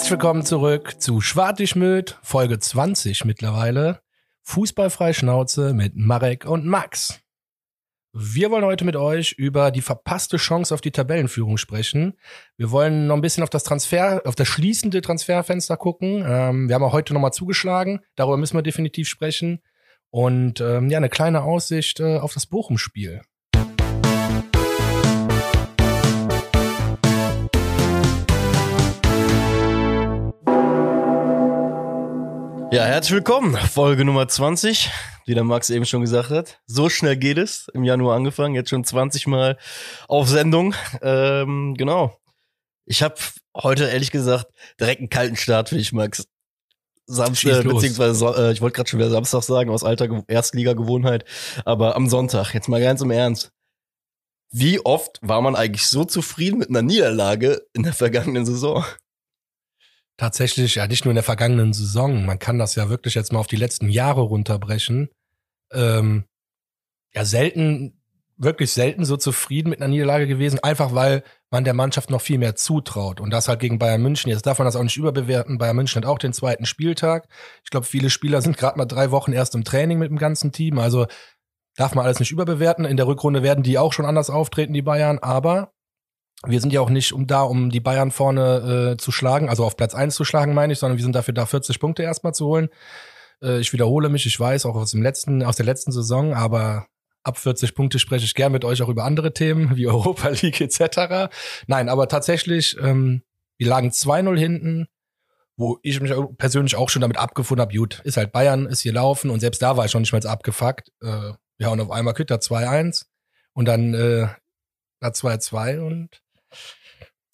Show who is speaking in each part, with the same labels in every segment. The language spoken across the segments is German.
Speaker 1: Herzlich willkommen zurück zu Schwartigmüt, Folge 20 mittlerweile. Fußballfrei Schnauze mit Marek und Max. Wir wollen heute mit euch über die verpasste Chance auf die Tabellenführung sprechen. Wir wollen noch ein bisschen auf das Transfer, auf das schließende Transferfenster gucken. Ähm, wir haben auch heute nochmal zugeschlagen. Darüber müssen wir definitiv sprechen. Und ähm, ja, eine kleine Aussicht äh, auf das Bochum-Spiel.
Speaker 2: Ja, herzlich willkommen. Folge Nummer 20, wie der Max eben schon gesagt hat. So schnell geht es. Im Januar angefangen, jetzt schon 20 Mal auf Sendung. Ähm, genau. Ich habe heute ehrlich gesagt direkt einen kalten Start für dich, Max. Samstag, beziehungsweise äh, ich wollte gerade schon wieder Samstag sagen, aus alter Erstliga-Gewohnheit, aber am Sonntag, jetzt mal ganz im Ernst. Wie oft war man eigentlich so zufrieden mit einer Niederlage in der vergangenen Saison?
Speaker 1: Tatsächlich, ja, nicht nur in der vergangenen Saison. Man kann das ja wirklich jetzt mal auf die letzten Jahre runterbrechen. Ähm, ja, selten, wirklich selten so zufrieden mit einer Niederlage gewesen, einfach weil man der Mannschaft noch viel mehr zutraut. Und das halt gegen Bayern München. Jetzt darf man das auch nicht überbewerten. Bayern München hat auch den zweiten Spieltag. Ich glaube, viele Spieler sind gerade mal drei Wochen erst im Training mit dem ganzen Team. Also darf man alles nicht überbewerten. In der Rückrunde werden die auch schon anders auftreten, die Bayern. Aber wir sind ja auch nicht um da, um die Bayern vorne äh, zu schlagen, also auf Platz eins zu schlagen, meine ich, sondern wir sind dafür da, 40 Punkte erstmal zu holen. Äh, ich wiederhole mich, ich weiß, auch aus dem letzten, aus der letzten Saison, aber ab 40 Punkte spreche ich gern mit euch auch über andere Themen, wie Europa League etc. Nein, aber tatsächlich, ähm, wir lagen 2-0 hinten, wo ich mich persönlich auch schon damit abgefunden habe, gut, ist halt Bayern, ist hier laufen und selbst da war ich schon nicht mal abgefuckt. Äh, ja, und auf einmal kriegt er 2-1 und dann äh, 2-2 und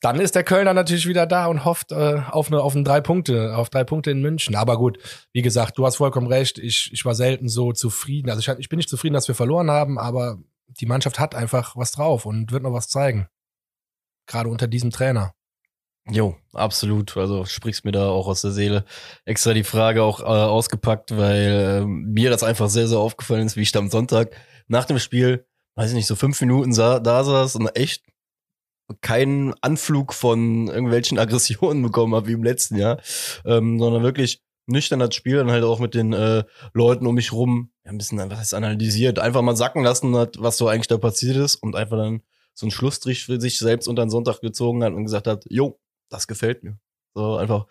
Speaker 1: dann ist der Kölner natürlich wieder da und hofft äh, auf eine auf ein drei Punkte, auf drei Punkte in München. Aber gut, wie gesagt, du hast vollkommen recht. Ich, ich war selten so zufrieden. Also ich, ich bin nicht zufrieden, dass wir verloren haben, aber die Mannschaft hat einfach was drauf und wird noch was zeigen. Gerade unter diesem Trainer.
Speaker 2: Jo, absolut. Also sprichst mir da auch aus der Seele. Extra die Frage auch äh, ausgepackt, weil äh, mir das einfach sehr, sehr aufgefallen ist, wie ich da am Sonntag nach dem Spiel, weiß ich nicht, so fünf Minuten sah, da saß und echt keinen Anflug von irgendwelchen Aggressionen bekommen habe wie im letzten Jahr, ähm, sondern wirklich nüchtern das Spiel dann halt auch mit den äh, Leuten um mich rum ja, ein bisschen was analysiert, einfach mal sacken lassen hat, was so eigentlich da passiert ist und einfach dann so einen Schlussstrich für sich selbst unter den Sonntag gezogen hat und gesagt hat, jo, das gefällt mir. So einfach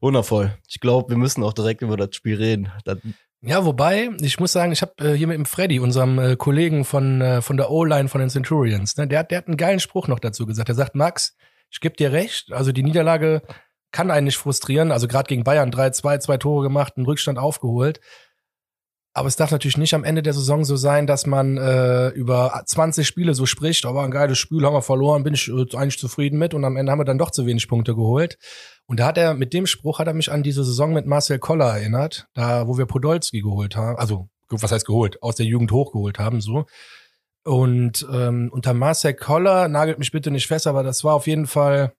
Speaker 2: wundervoll. Ich glaube, wir müssen auch direkt über das Spiel reden. Das
Speaker 1: ja, wobei, ich muss sagen, ich habe äh, hier mit dem Freddy, unserem äh, Kollegen von, äh, von der O-Line von den Centurions, ne, der, der hat einen geilen Spruch noch dazu gesagt. Er sagt, Max, ich geb dir recht, also die Niederlage kann einen nicht frustrieren. Also gerade gegen Bayern 3-2, zwei Tore gemacht, einen Rückstand aufgeholt. Aber es darf natürlich nicht am Ende der Saison so sein, dass man äh, über 20 Spiele so spricht, aber ein geiles Spiel haben wir verloren, bin ich äh, eigentlich zufrieden mit und am Ende haben wir dann doch zu wenig Punkte geholt. Und da hat er, mit dem Spruch hat er mich an diese Saison mit Marcel Koller erinnert, da wo wir Podolski geholt haben, also was heißt geholt, aus der Jugend hochgeholt haben, so. Und ähm, unter Marcel Koller, nagelt mich bitte nicht fest, aber das war auf jeden Fall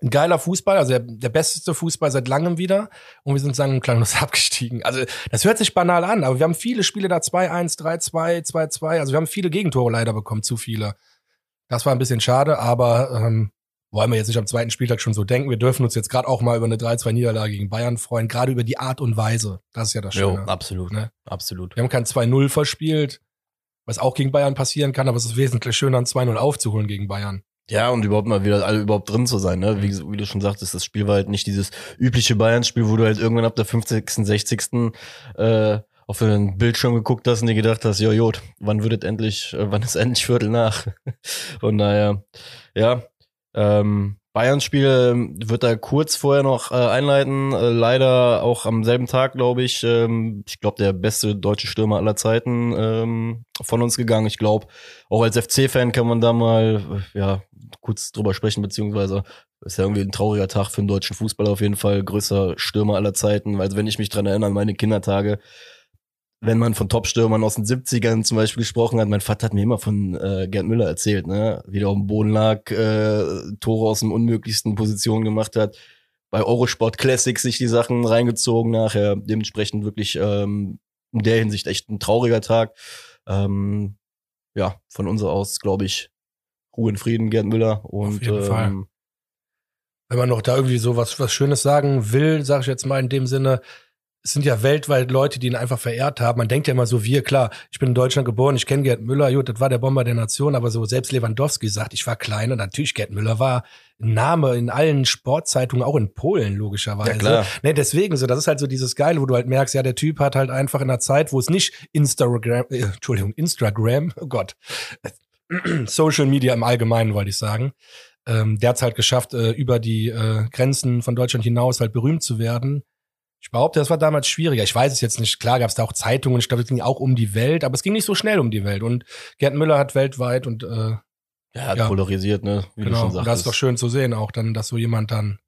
Speaker 1: ein geiler Fußball, also der, der beste Fußball seit langem wieder. Und wir sind sagen klanglos abgestiegen. Also das hört sich banal an, aber wir haben viele Spiele da 2-1, 3-2, 2-2. Also wir haben viele Gegentore leider bekommen, zu viele. Das war ein bisschen schade, aber ähm, wollen wir jetzt nicht am zweiten Spieltag schon so denken. Wir dürfen uns jetzt gerade auch mal über eine 3-2-Niederlage gegen Bayern freuen, gerade über die Art und Weise. Das ist ja das Schöne. Jo,
Speaker 2: absolut, ne? absolut.
Speaker 1: Wir haben kein 2-0 verspielt, was auch gegen Bayern passieren kann, aber es ist wesentlich schöner, ein 2-0 aufzuholen gegen Bayern.
Speaker 2: Ja, und überhaupt mal wieder alle überhaupt drin zu sein, ne? Wie, wie du schon sagtest, das Spiel war halt nicht dieses übliche Bayern-Spiel, wo du halt irgendwann ab der 50., 60. Äh, auf den Bildschirm geguckt hast und dir gedacht hast, jo, Jod, wann wird endlich, äh, wann ist endlich Viertel nach? Von daher, ja, ähm, Bayern-Spiel ähm, wird er kurz vorher noch äh, einleiten. Äh, leider auch am selben Tag, glaube ich. Ähm, ich glaube, der beste deutsche Stürmer aller Zeiten ähm, von uns gegangen. Ich glaube, auch als FC-Fan kann man da mal äh, ja kurz drüber sprechen, beziehungsweise ist ja irgendwie ein trauriger Tag für den deutschen Fußball auf jeden Fall. Größter Stürmer aller Zeiten. Also wenn ich mich dran erinnere meine Kindertage, wenn man von Top-Stürmern aus den 70ern zum Beispiel gesprochen hat, mein Vater hat mir immer von äh, Gerd Müller erzählt, ne? wie der auf dem Boden lag, äh, Tore aus den unmöglichsten Positionen gemacht hat, bei Eurosport Classics sich die Sachen reingezogen nachher, dementsprechend wirklich ähm, in der Hinsicht echt ein trauriger Tag. Ähm, ja, von uns aus, glaube ich, Ruhe in Frieden, Gerd Müller und ähm,
Speaker 1: wenn man noch da irgendwie so was, was Schönes sagen will, sage ich jetzt mal in dem Sinne, es sind ja weltweit Leute, die ihn einfach verehrt haben. Man denkt ja immer so, wir, klar, ich bin in Deutschland geboren, ich kenne Gerd Müller, gut, das war der Bomber der Nation, aber so selbst Lewandowski sagt, ich war klein und natürlich Gerd Müller war ein Name in allen Sportzeitungen, auch in Polen logischerweise.
Speaker 2: Ja, klar.
Speaker 1: Ne, deswegen so, das ist halt so dieses Geile, wo du halt merkst, ja, der Typ hat halt einfach in einer Zeit, wo es nicht Instagram, äh, Entschuldigung, Instagram, oh Gott, Social Media im Allgemeinen wollte ich sagen, ähm, der hat es halt geschafft, äh, über die äh, Grenzen von Deutschland hinaus halt berühmt zu werden. Ich behaupte, das war damals schwieriger. Ich weiß es jetzt nicht. Klar gab es da auch Zeitungen. Ich glaube, es ging auch um die Welt, aber es ging nicht so schnell um die Welt. Und Gerd Müller hat weltweit und äh,
Speaker 2: Ja, hat
Speaker 1: Ja.
Speaker 2: polarisiert, ne? Wie
Speaker 1: genau. Und das ist doch schön zu sehen, auch dann, dass so jemand dann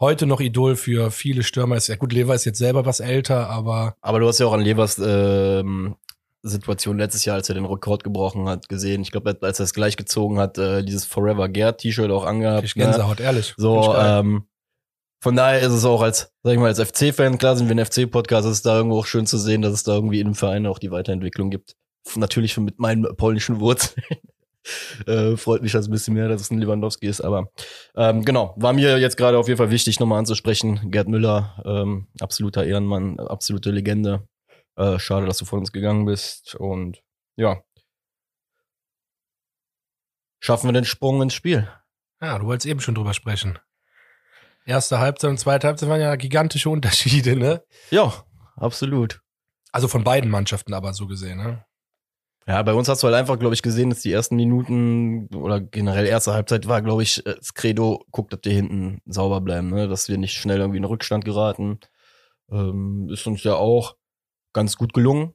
Speaker 1: heute noch Idol für viele Stürmer ist. Ja gut, Lever ist jetzt selber was älter, aber
Speaker 2: Aber du hast ja auch an Levers ähm, Situation letztes Jahr, als er den Rekord gebrochen hat, gesehen. Ich glaube, als er es gleich gezogen hat, äh, dieses Forever Gerd T-Shirt auch angehabt.
Speaker 1: ich
Speaker 2: ne?
Speaker 1: Gänsehaut, ehrlich. Find
Speaker 2: So, ähm, von daher ist es auch als, sag ich mal, als FC-Fan, klar sind wir ein FC-Podcast, ist es da irgendwo auch schön zu sehen, dass es da irgendwie in dem Verein auch die Weiterentwicklung gibt. Natürlich mit meinen polnischen Wurzeln. äh, freut mich das ein bisschen mehr, dass es ein Lewandowski ist, aber ähm, genau, war mir jetzt gerade auf jeden Fall wichtig, nochmal anzusprechen. Gerd Müller, ähm, absoluter Ehrenmann, absolute Legende. Äh, schade, dass du von uns gegangen bist und ja. Schaffen wir den Sprung ins Spiel?
Speaker 1: Ja, du wolltest eben schon drüber sprechen. Erste Halbzeit und zweite Halbzeit waren ja gigantische Unterschiede, ne?
Speaker 2: Ja, absolut.
Speaker 1: Also von beiden Mannschaften aber so gesehen, ne?
Speaker 2: Ja, bei uns hast du halt einfach, glaube ich, gesehen, dass die ersten Minuten oder generell erste Halbzeit war, glaube ich, äh, das Credo, guckt, dass wir hinten sauber bleiben, ne? dass wir nicht schnell irgendwie in Rückstand geraten. Ähm, ist uns ja auch ganz gut gelungen.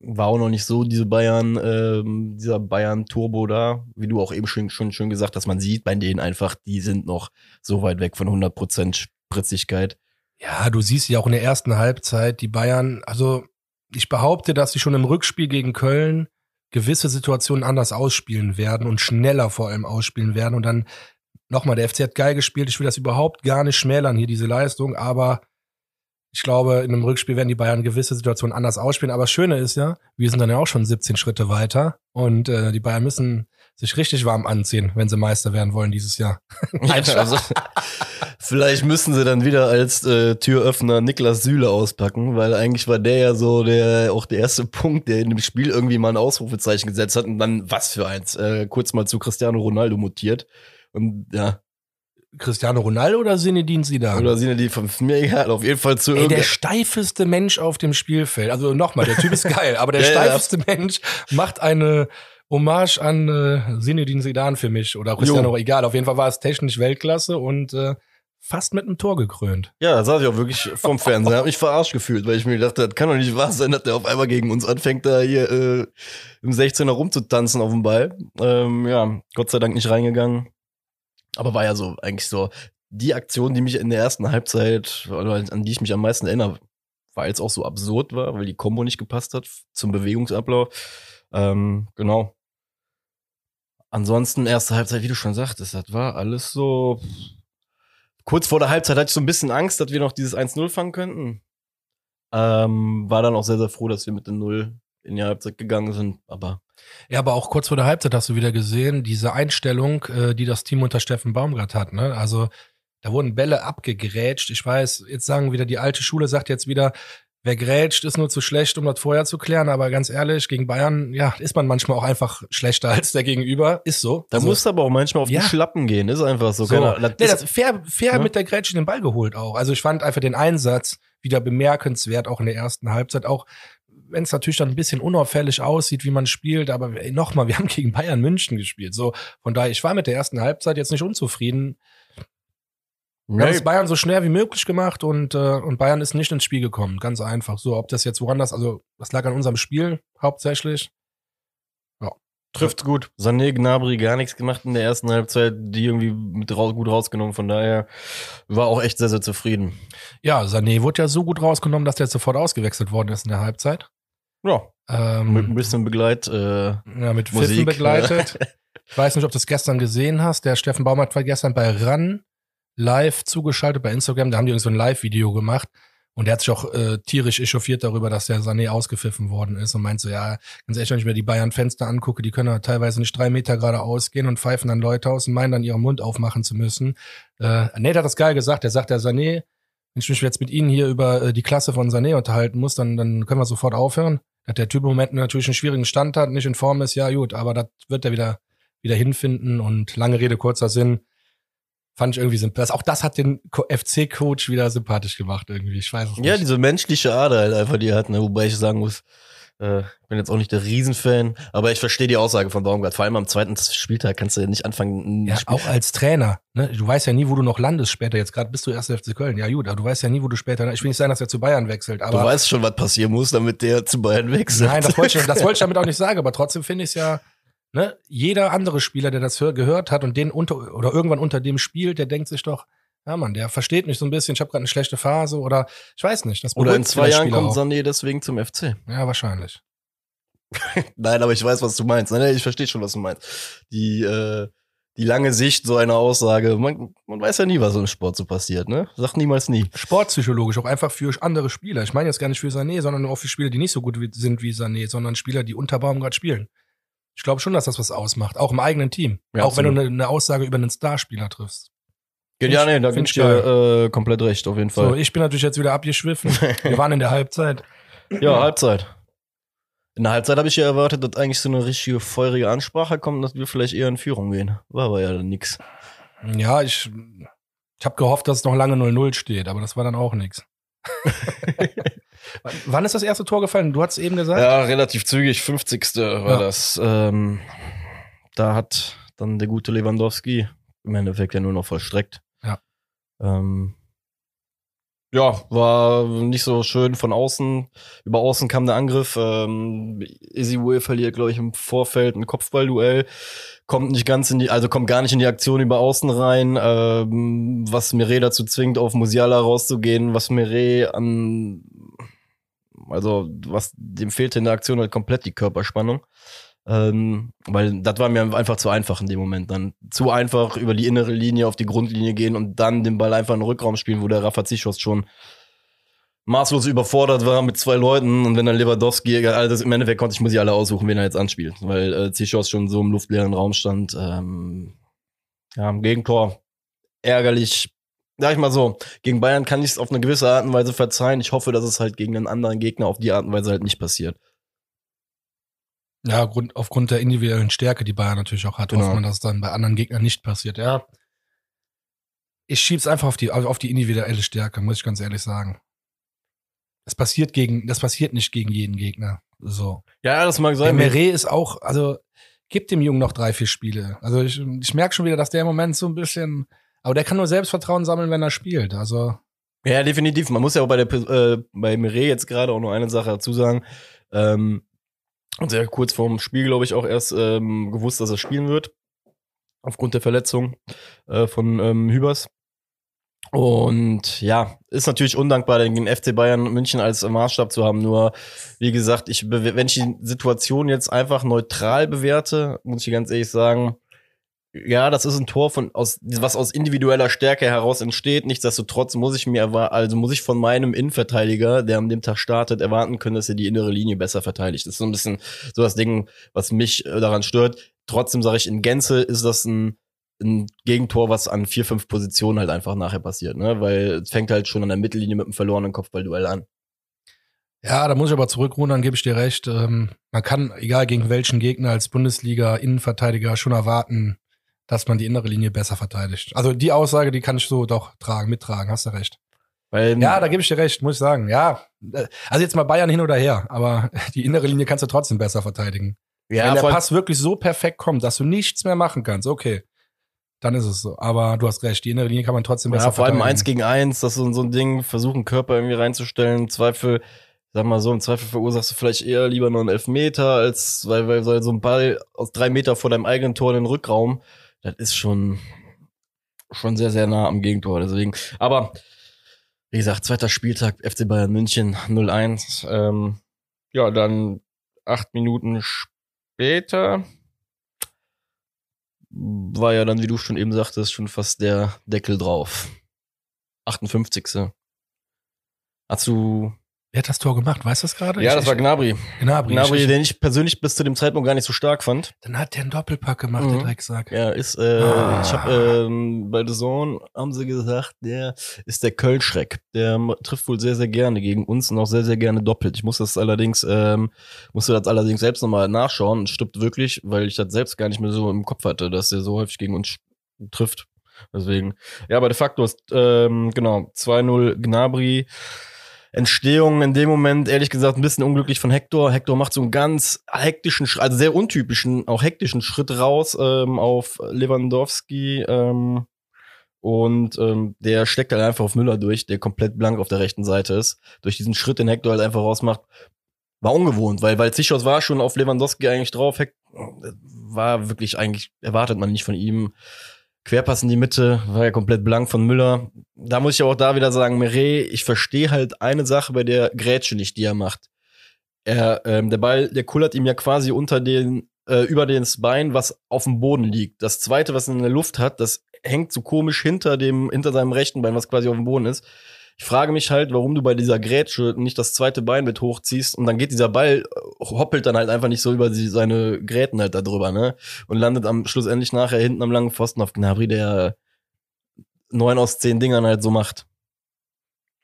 Speaker 2: War auch noch nicht so diese Bayern, ähm, dieser Bayern-Turbo da, wie du auch eben schon, schon schön gesagt hast. Man sieht bei denen einfach, die sind noch so weit weg von 100% Spritzigkeit.
Speaker 1: Ja, du siehst ja auch in der ersten Halbzeit, die Bayern, also ich behaupte, dass sie schon im Rückspiel gegen Köln gewisse Situationen anders ausspielen werden und schneller vor allem ausspielen werden. Und dann nochmal, der FC hat geil gespielt. Ich will das überhaupt gar nicht schmälern hier, diese Leistung, aber ich glaube, in einem Rückspiel werden die Bayern gewisse Situationen anders ausspielen. Aber das Schöne ist ja, wir sind dann ja auch schon 17 Schritte weiter und äh, die Bayern müssen sich richtig warm anziehen, wenn sie Meister werden wollen dieses Jahr. Nein,
Speaker 2: also, vielleicht müssen sie dann wieder als äh, Türöffner Niklas Süle auspacken, weil eigentlich war der ja so der auch der erste Punkt, der in dem Spiel irgendwie mal ein Ausrufezeichen gesetzt hat und dann was für eins, äh, kurz mal zu Cristiano Ronaldo mutiert. Und ja,
Speaker 1: Cristiano Ronaldo oder Zinedine Zidane?
Speaker 2: oder sind die von mir egal, auf jeden Fall zu
Speaker 1: Ey, der steifeste Mensch auf dem Spielfeld. Also nochmal, der Typ ist geil, aber der
Speaker 2: Ja, ja.
Speaker 1: steifeste Mensch macht eine Hommage an äh, Zinedine Zidane für mich oder Cristiano,
Speaker 2: Jo.
Speaker 1: egal. Auf jeden Fall war es technisch Weltklasse und äh, fast mit einem Tor gekrönt.
Speaker 2: Ja, da saß ich auch wirklich vom Fernseher, hab mich verarscht gefühlt, weil ich mir gedacht das kann doch nicht wahr sein, dass der auf einmal gegen uns anfängt, da hier äh, im 16er rumzutanzen auf dem Ball. Ähm, ja, Gott sei Dank nicht reingegangen. Aber war ja so eigentlich so die Aktion, die mich in der ersten Halbzeit, an die ich mich am meisten erinnere, weil es auch so absurd war, weil die Kombo nicht gepasst hat zum Bewegungsablauf. Ähm, genau. Ansonsten erste Halbzeit, wie du schon sagtest, das war alles so kurz vor der Halbzeit hatte ich so ein bisschen Angst, dass wir noch dieses 1-0 fangen könnten. Ähm, war dann auch sehr, sehr froh, dass wir mit dem 0 in die Halbzeit gegangen sind. Aber
Speaker 1: Ja, aber auch kurz vor der Halbzeit hast du wieder gesehen, diese Einstellung, äh, die das Team unter Steffen Baumgart hat. Ne? Also da wurden Bälle abgegrätscht. Ich weiß, jetzt sagen wieder die alte Schule, sagt jetzt wieder, wer grätscht, ist nur zu schlecht, um das vorher zu klären. Aber ganz ehrlich, gegen Bayern, ja, ist man manchmal auch einfach schlechter als der Gegenüber. Ist so.
Speaker 2: da
Speaker 1: Also-
Speaker 2: musst du aber auch manchmal auf
Speaker 1: Ja.
Speaker 2: die Schlappen gehen. Ist einfach so.
Speaker 1: So. Nee,
Speaker 2: das,
Speaker 1: das ist fair, fair
Speaker 2: Ja.
Speaker 1: mit der Grätsche den Ball geholt auch. Also ich fand einfach den Einsatz wieder bemerkenswert, auch in der ersten Halbzeit. Auch wenn es natürlich dann ein bisschen unauffällig aussieht, wie man spielt. Aber nochmal, wir haben gegen Bayern München gespielt. So, von daher, ich war mit der ersten Halbzeit jetzt nicht unzufrieden. Wir haben
Speaker 2: nee,
Speaker 1: es Bayern so schnell wie möglich gemacht und, äh, und Bayern ist nicht ins Spiel gekommen. Ganz einfach. So, ob das jetzt woanders, also das lag an unserem Spiel hauptsächlich.
Speaker 2: trifft gut. Sané, Gnabry gar nichts gemacht in der ersten Halbzeit. Die irgendwie mit raus, gut rausgenommen. Von daher war auch echt sehr, sehr zufrieden.
Speaker 1: Ja, Sané wurde ja so gut rausgenommen, dass der jetzt sofort ausgewechselt worden ist in der Halbzeit.
Speaker 2: Ja,
Speaker 1: Ähm,
Speaker 2: mit ein bisschen Begleit. Äh,
Speaker 1: Ja, mit
Speaker 2: Musik,
Speaker 1: Pfiffen begleitet. Ich weiß nicht, ob du das gestern gesehen hast. Der Steffen Baumert war gestern bei RAN live zugeschaltet bei Instagram. Da haben die irgend so ein Live-Video gemacht. Und der hat sich auch äh, tierisch echauffiert darüber, dass der Sané ausgepfiffen worden ist und meint so, ja, ganz ehrlich, wenn ich mir die Bayern-Fenster angucke, die können ja teilweise nicht drei Meter geradeaus gehen und pfeifen dann Leute aus und meinen dann ihren Mund aufmachen zu müssen. Äh, Nate hat das geil gesagt, er sagt, der Sané, wenn ich mich jetzt mit Ihnen hier über äh, die Klasse von Sané unterhalten muss, dann, dann können wir sofort aufhören. Dass der Typ im Moment natürlich einen schwierigen Stand hat, nicht in Form ist, ja gut, aber das wird er wieder, wieder hinfinden und lange Rede, kurzer Sinn fand ich irgendwie sympathisch. Auch das hat den FC-Coach wieder sympathisch gemacht irgendwie. Ich weiß es
Speaker 2: Ja,
Speaker 1: nicht.
Speaker 2: diese menschliche Ader halt einfach, die er hat, ne? wobei ich sagen muss, äh, ich bin jetzt auch nicht der Riesenfan, aber ich verstehe die Aussage von Baumgart. Vor allem am zweiten Spieltag kannst du ja nicht anfangen.
Speaker 1: Ja, auch als Trainer. Ne? Du weißt ja nie, wo du noch landest später. Jetzt gerade bist du erst FC Köln. Ja gut, aber du weißt ja nie, wo du später. Ich will nicht sagen, dass er zu Bayern wechselt,
Speaker 2: du
Speaker 1: aber
Speaker 2: weißt schon, was passieren muss, damit der zu Bayern wechselt.
Speaker 1: nein, das wollte ich, das wollte ich damit auch nicht sagen. Aber trotzdem finde ich es ja. Ne? Jeder andere Spieler, der das hör, gehört hat und den unter oder irgendwann unter dem spielt, der denkt sich doch, ja Mann, der versteht mich so ein bisschen. Ich habe gerade eine schlechte Phase oder ich weiß nicht. Das
Speaker 2: Oder in zwei Jahren
Speaker 1: Spieler
Speaker 2: kommt
Speaker 1: auch.
Speaker 2: Sané deswegen zum FC.
Speaker 1: Ja, wahrscheinlich.
Speaker 2: Nein, aber ich weiß, was du meinst. Nein, ich verstehe schon, was du meinst. Die, äh, die lange Sicht so einer Aussage, man, man weiß ja nie, was im Sport so passiert, ne? Sag niemals nie.
Speaker 1: Sportpsychologisch, auch einfach für andere Spieler. Ich meine jetzt gar nicht für Sané, sondern auch für Spieler, die nicht so gut sind wie Sané, sondern Spieler, die unter Baumgart spielen. Ich glaube schon, dass das was ausmacht, auch im eigenen Team.
Speaker 2: Ja,
Speaker 1: auch wenn du
Speaker 2: absolut.
Speaker 1: eine, eine Aussage über einen Starspieler triffst.
Speaker 2: Ja, nee, da bin
Speaker 1: ich
Speaker 2: dir äh, komplett recht, auf jeden
Speaker 1: So,
Speaker 2: Fall.
Speaker 1: ich bin natürlich jetzt wieder abgeschwiffen. Wir waren in der Halbzeit.
Speaker 2: ja, Halbzeit. In der Halbzeit habe ich ja erwartet, dass eigentlich so eine richtige feurige Ansprache kommt, dass wir vielleicht eher in Führung gehen. War aber ja dann nix.
Speaker 1: Ja, ich, ich habe gehofft, dass es noch lange 0-0 steht, aber das war dann auch nichts. Wann ist das erste Tor gefallen? Du hast eben gesagt.
Speaker 2: Ja, relativ zügig, 50. war
Speaker 1: Ja.
Speaker 2: das. Ähm, da hat dann der gute Lewandowski im Endeffekt ja nur noch vollstreckt. Ähm, ja, war nicht so schön von außen. Über außen kam der Angriff. Ähm, Izzy Will verliert, glaube ich, im Vorfeld ein Kopfballduell. Kommt nicht ganz in die, also kommt gar nicht in die Aktion über außen rein, ähm, was Mire dazu zwingt, auf Musiala rauszugehen, was Mire an, also was dem fehlte in der Aktion halt komplett die Körperspannung. Ähm, weil das war mir einfach zu einfach in dem Moment. Dann zu einfach über die innere Linie auf die Grundlinie gehen und dann den Ball einfach in den Rückraum spielen, wo der Rafa Zichos schon maßlos überfordert war mit zwei Leuten und wenn dann Lewandowski, also im Endeffekt konnte ich muss ich alle aussuchen, wen er jetzt anspielt, weil äh, Zichos schon so im luftleeren Raum stand. Ähm, ja, im Gegentor ärgerlich. Sag ich mal so, gegen Bayern kann ich es auf eine gewisse Art und Weise verzeihen. Ich hoffe, dass es halt gegen einen anderen Gegner auf die Art und Weise halt nicht passiert.
Speaker 1: Ja, Grund, aufgrund der individuellen Stärke, die Bayern natürlich auch hat,
Speaker 2: Genau.
Speaker 1: hofft man, dass es dann bei anderen Gegnern nicht passiert. Ja. Ich schieb's einfach auf die, auf die individuelle Stärke, muss ich ganz ehrlich sagen. Das passiert gegen, das passiert nicht gegen jeden Gegner. So.
Speaker 2: Ja, das mag
Speaker 1: Der
Speaker 2: sein.
Speaker 1: Meret ist auch, also, gibt dem Jungen noch drei, vier Spiele. Also ich, ich merke schon wieder, dass der im Moment so ein bisschen, aber der kann nur Selbstvertrauen sammeln, wenn er spielt. Also,
Speaker 2: Ja, definitiv. Man muss ja auch bei der äh, bei Mire jetzt gerade auch noch eine Sache dazu sagen. Ähm, sehr kurz vorm Spiel, glaube ich, auch erst ähm, gewusst, dass er spielen wird. Aufgrund der Verletzung äh, von ähm, Hübers. Und ja, ist natürlich undankbar, den FC Bayern München als Maßstab zu haben. Nur, wie gesagt, ich, wenn ich die Situation jetzt einfach neutral bewerte, muss ich ganz ehrlich sagen, ja, das ist ein Tor von aus was aus individueller Stärke heraus entsteht. Nichtsdestotrotz muss ich mir also muss ich von meinem Innenverteidiger, der an dem Tag startet, erwarten können, dass er die innere Linie besser verteidigt. Das ist so ein bisschen so das Ding, was mich äh, daran stört. Trotzdem sage ich in Gänze ist das ein ein Gegentor, was an vier, fünf Positionen halt einfach nachher passiert, ne? Weil es fängt halt schon an der Mittellinie mit einem verlorenen Kopfballduell an.
Speaker 1: ja, da muss ich aber zurückrudern, gebe ich dir recht. Ähm, man kann, egal gegen welchen Gegner als Bundesliga-Innenverteidiger schon erwarten, dass man die innere Linie besser verteidigt. Also die Aussage, die kann ich so doch tragen, mittragen, hast du recht.
Speaker 2: Weil
Speaker 1: Ja, da gebe ich dir recht, muss ich sagen. Ja, also jetzt mal Bayern hin oder her, aber die innere Linie kannst du trotzdem besser verteidigen.
Speaker 2: ja,
Speaker 1: Wenn der
Speaker 2: voll-
Speaker 1: Pass wirklich so perfekt kommt, dass du nichts mehr machen kannst, okay, dann ist es so. Aber du hast recht, die innere Linie kann man trotzdem besser
Speaker 2: Ja, vor allem
Speaker 1: verteidigen.
Speaker 2: eins gegen eins, das ist so, so ein Ding, versuchen Körper irgendwie reinzustellen. Im Zweifel, sag mal so, im Zweifel verursachst du vielleicht eher lieber noch einen Elfmeter, als weil, weil, weil so ein Ball aus drei Meter vor deinem eigenen Tor in den Rückraum, das ist schon, schon sehr, sehr nah am Gegentor. Deswegen, aber wie gesagt, zweiter Spieltag, FC Bayern München 0-1. Ähm, ja, dann acht Minuten später war ja dann, wie du schon eben sagtest, schon fast der Deckel drauf. 58. Hast du
Speaker 1: Wer hat das Tor gemacht? Weißt du das gerade?
Speaker 2: Ja,
Speaker 1: Ich-
Speaker 2: das war
Speaker 1: ich-
Speaker 2: Gnabry.
Speaker 1: Gnabry.
Speaker 2: Den ich persönlich bis zu dem Zeitpunkt gar nicht so stark fand.
Speaker 1: Dann hat der einen Doppelpack gemacht,
Speaker 2: Mhm.
Speaker 1: der Drecksack.
Speaker 2: Er ist, äh,
Speaker 1: Ah.
Speaker 2: ich habe ähm, bei The Zone haben sie gesagt, der ist der Köln-Schreck. Der trifft wohl sehr, sehr gerne gegen uns und auch sehr, sehr gerne doppelt. Ich muss das allerdings, ähm, musste das allerdings selbst nochmal nachschauen. Es stimmt wirklich, weil ich das selbst gar nicht mehr so im Kopf hatte, dass er so häufig gegen uns trifft. Deswegen, ja, aber de facto ist, ähm, genau, 2-0 Gnabry. Entstehung in dem Moment, ehrlich gesagt, ein bisschen unglücklich von Hector. Hector macht so einen ganz hektischen, also sehr untypischen, auch hektischen Schritt raus ähm, auf Lewandowski. Ähm, und ähm, der steckt halt einfach auf Müller durch, der komplett blank auf der rechten Seite ist. Durch diesen Schritt, den Hector halt einfach rausmacht, war ungewohnt, weil, weil Zichos war schon auf Lewandowski eigentlich drauf. Hec war wirklich eigentlich, erwartet man nicht von ihm. Querpass in die Mitte, war ja komplett blank von Müller. Da muss ich aber auch da wieder sagen, Meret, ich verstehe halt eine Sache bei der Grätsche nicht, die er macht. Er, ähm, der Ball, der kullert ihm ja quasi unter den, äh, über den Bein, was auf dem Boden liegt. Das zweite, was er in der Luft hat, das hängt so komisch hinter dem, hinter seinem rechten Bein, was quasi auf dem Boden ist. Ich frage mich halt, warum du bei dieser Grätsche nicht das zweite Bein mit hochziehst und dann geht dieser Ball, äh, hoppelt dann halt einfach nicht so über seine Gräten halt da drüber, ne? Und landet am schlussendlich nachher hinten am langen Pfosten auf Gnabry, der neun aus zehn Dingern halt so macht.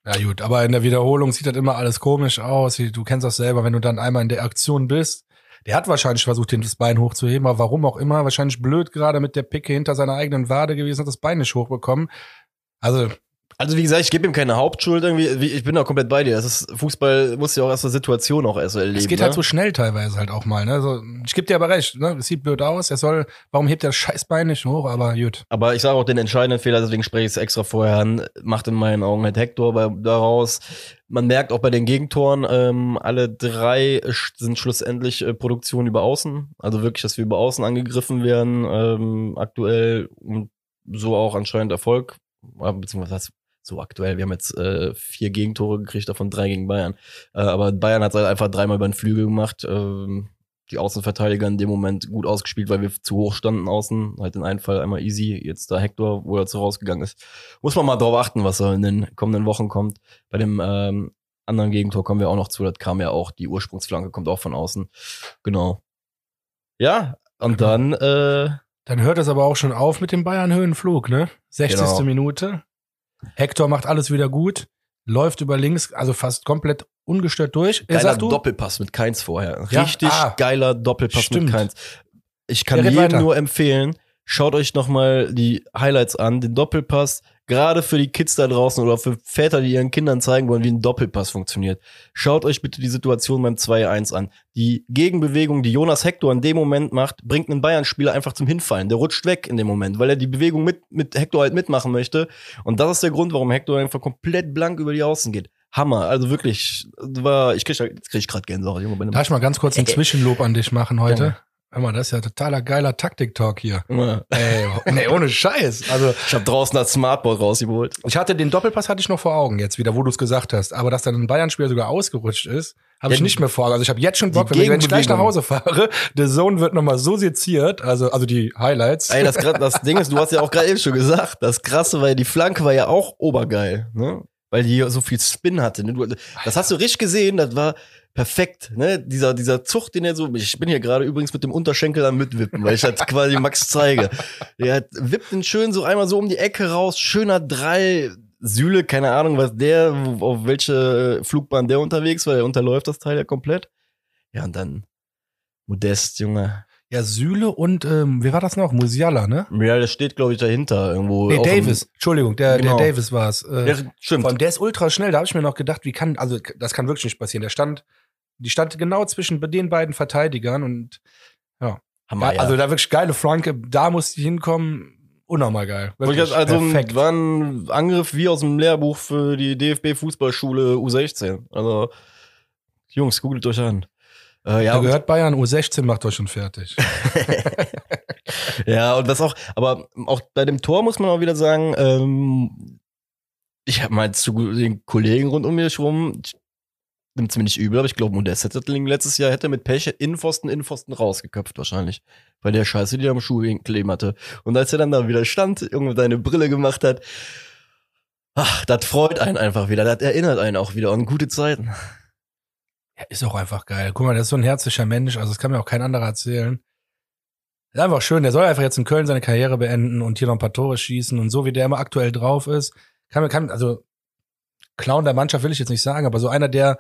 Speaker 1: Ja, gut, aber in der Wiederholung sieht das immer alles komisch aus. Du kennst das selber, wenn du dann einmal in der Aktion bist. Der hat wahrscheinlich versucht, das Bein hochzuheben, aber warum auch immer, wahrscheinlich blöd gerade mit der Picke hinter seiner eigenen Wade gewesen, hat das Bein nicht hochbekommen. Also,
Speaker 2: Also wie gesagt, ich gebe ihm keine Hauptschuld irgendwie. Wie- Ich bin da komplett bei dir. Das ist Fußball muss ja auch erst eine Situation auch erst so erleben.
Speaker 1: es geht
Speaker 2: ne?
Speaker 1: halt so schnell teilweise halt auch mal. Ne? Also, ich gebe dir aber recht, ne? es sieht blöd aus. Er soll, warum hebt er das scheiß Bein nicht hoch? Aber gut.
Speaker 2: Aber ich sage auch den entscheidenden Fehler, deswegen spreche ich es extra vorher an, macht in meinen Augen halt Hector bei, daraus. Man merkt auch bei den Gegentoren, ähm, alle drei sind schlussendlich äh, Produktionen über Außen. Also wirklich, dass wir über Außen angegriffen werden, ähm, aktuell und so auch anscheinend Erfolg. Beziehungsweise so aktuell. Wir haben jetzt äh, vier Gegentore gekriegt, davon drei gegen Bayern. Äh, aber Bayern hat halt einfach dreimal über den Flügel gemacht. Ähm, die Außenverteidiger in dem Moment gut ausgespielt, weil wir zu hoch standen außen. Halt in einem Fall einmal easy, jetzt da Hector, wo er zu rausgegangen ist. Muss man mal drauf achten, was in den kommenden Wochen kommt. Bei dem ähm, anderen Gegentor kommen wir auch noch zu. Das kam ja auch, die Ursprungsflanke kommt auch von außen. Genau. Ja, und
Speaker 1: Genau.
Speaker 2: dann, äh,
Speaker 1: Dann hört es aber auch schon auf mit dem Bayern-Höhenflug, ne? 60.
Speaker 2: Genau.
Speaker 1: Minute. Hector macht alles wieder gut, läuft über links, also fast komplett ungestört durch. Er
Speaker 2: geiler Doppelpass mit Keins vorher.
Speaker 1: Ja,
Speaker 2: Richtig
Speaker 1: ah.
Speaker 2: geiler Doppelpass
Speaker 1: Stimmt.
Speaker 2: mit Keins. Ich kann
Speaker 1: Ja,
Speaker 2: jedem
Speaker 1: weiter.
Speaker 2: nur empfehlen, schaut euch nochmal die Highlights an, den Doppelpass, gerade für die Kids da draußen oder für Väter, die ihren Kindern zeigen wollen, wie ein Doppelpass funktioniert. Schaut euch bitte die Situation beim 2-1 an. Die Gegenbewegung, die Jonas Hector in dem Moment macht, bringt einen Bayern-Spieler einfach zum Hinfallen. Der rutscht weg in dem Moment, weil er die Bewegung mit, mit Hector halt mitmachen möchte. Und das ist der Grund, warum Hector einfach komplett blank über die Außen geht. Hammer, also wirklich, war, ich krieg, jetzt krieg ich gerade Gänsehaut. Junge,
Speaker 1: darf ich mal ganz kurz einen Zwischenlob an dich machen heute?
Speaker 2: Gerne.
Speaker 1: Hör mal, das ist ja totaler geiler Taktik-Talk hier.
Speaker 2: Ja.
Speaker 1: Ey, nee, ohne Scheiß. Also,
Speaker 2: Ich habe draußen das Smartboard rausgeholt.
Speaker 1: ich hatte den Doppelpass hatte ich noch vor Augen jetzt wieder, wo du es gesagt hast. Aber dass dann ein Bayern-Spieler sogar ausgerutscht ist, habe ich nicht mehr vor Augen. Also ich habe jetzt schon Bock, wenn, wenn ich gleich nach. Hause fahre, der Zone wird nochmal so seziert, also, also die Highlights.
Speaker 2: Ey, das, das Ding ist, du hast ja auch gerade eben schon gesagt, das Krasse war ja, die Flanke war ja auch obergeil, ne? Weil die so viel Spin hatte. Ne? Du, das hast du richtig gesehen, das war perfekt, ne? Dieser, dieser Zug, den er so, ich bin hier gerade übrigens mit dem Unterschenkel am Mitwippen, weil ich das quasi Max zeige. Der hat- wippt den schön so einmal so um die Ecke raus, schöner drei Sühle, keine Ahnung, was der, auf welche Flugbahn der unterwegs war, der unterläuft das Teil ja komplett. Ja, und dann Modest, Junge.
Speaker 1: Ja, Süle und, ähm, wer war das noch? Musiala, ne?
Speaker 2: Ja, der steht, glaube ich, dahinter irgendwo.
Speaker 1: Nee, Davis. Entschuldigung, der,
Speaker 2: Genau.
Speaker 1: der Davis war es. Äh,
Speaker 2: Ja, stimmt.
Speaker 1: Vor allem, der ist ultra schnell. Da habe ich mir noch gedacht, wie kann, also das kann wirklich nicht passieren. Der stand, die stand genau zwischen den beiden Verteidigern und
Speaker 2: Hammer,
Speaker 1: ja, also da wirklich geile Flanke, da muss die hinkommen. Unnormal geil.
Speaker 2: Ich
Speaker 1: Wirklich
Speaker 2: also
Speaker 1: perfekt.
Speaker 2: war ein Angriff wie aus dem Lehrbuch für die DFB Fußballschule U16. Also Jungs, googelt euch an. Äh, ja,
Speaker 1: Da gehört Bayern U16 macht euch schon fertig.
Speaker 2: ja, und was auch, aber auch bei dem Tor muss man auch wieder sagen, ähm, ich habe mal zu den Kollegen rund um mich rum, nimmt's mir nicht übel, aber ich glaube, hätte das Ding letztes Jahr hätte mit Pech Innenpfosten, Innenpfosten rausgeköpft wahrscheinlich. Weil der Scheiße, die er am Schuh kleben hatte. Und als er dann da wieder stand, irgendwie seine Brille gemacht hat, ach, das freut einen einfach wieder. Das erinnert einen auch wieder an gute Zeiten.
Speaker 1: Ja, ist auch einfach geil. Guck mal, der ist so ein herzlicher Mensch, also das kann mir auch kein anderer erzählen. Ist einfach schön, der soll einfach jetzt in Köln seine Karriere beenden und hier noch ein paar Tore schießen und so wie der immer aktuell drauf ist, kann mir kann also Clown der Mannschaft will ich jetzt nicht sagen, aber so einer, der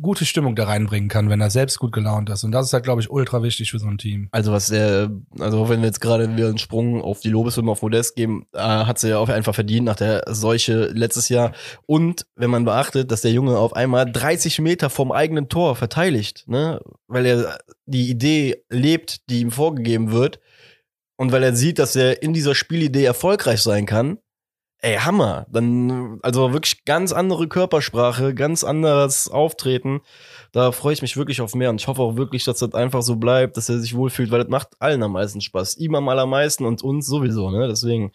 Speaker 1: gute Stimmung da reinbringen kann, wenn er selbst gut gelaunt ist. Und das ist halt, glaube ich, ultra wichtig für so ein Team.
Speaker 2: Also was der, also wenn wir jetzt gerade wieder einen Sprung auf die Lobeshymne auf Modest geben, äh, hat sie ja auch einfach verdient nach der Seuche letztes Jahr. Und wenn man beachtet, dass der Junge auf einmal 30 Meter vom eigenen Tor verteidigt, ne, weil er die Idee lebt, die ihm vorgegeben wird, und weil er sieht, dass er in dieser Spielidee erfolgreich sein kann, Ey, Hammer. Dann, also wirklich ganz andere Körpersprache, ganz anderes Auftreten. Da freue ich mich wirklich auf mehr und ich hoffe auch wirklich, dass das einfach so bleibt, dass er sich wohlfühlt, weil das macht allen am meisten Spaß. Ihm am allermeisten und uns sowieso, ne? Deswegen,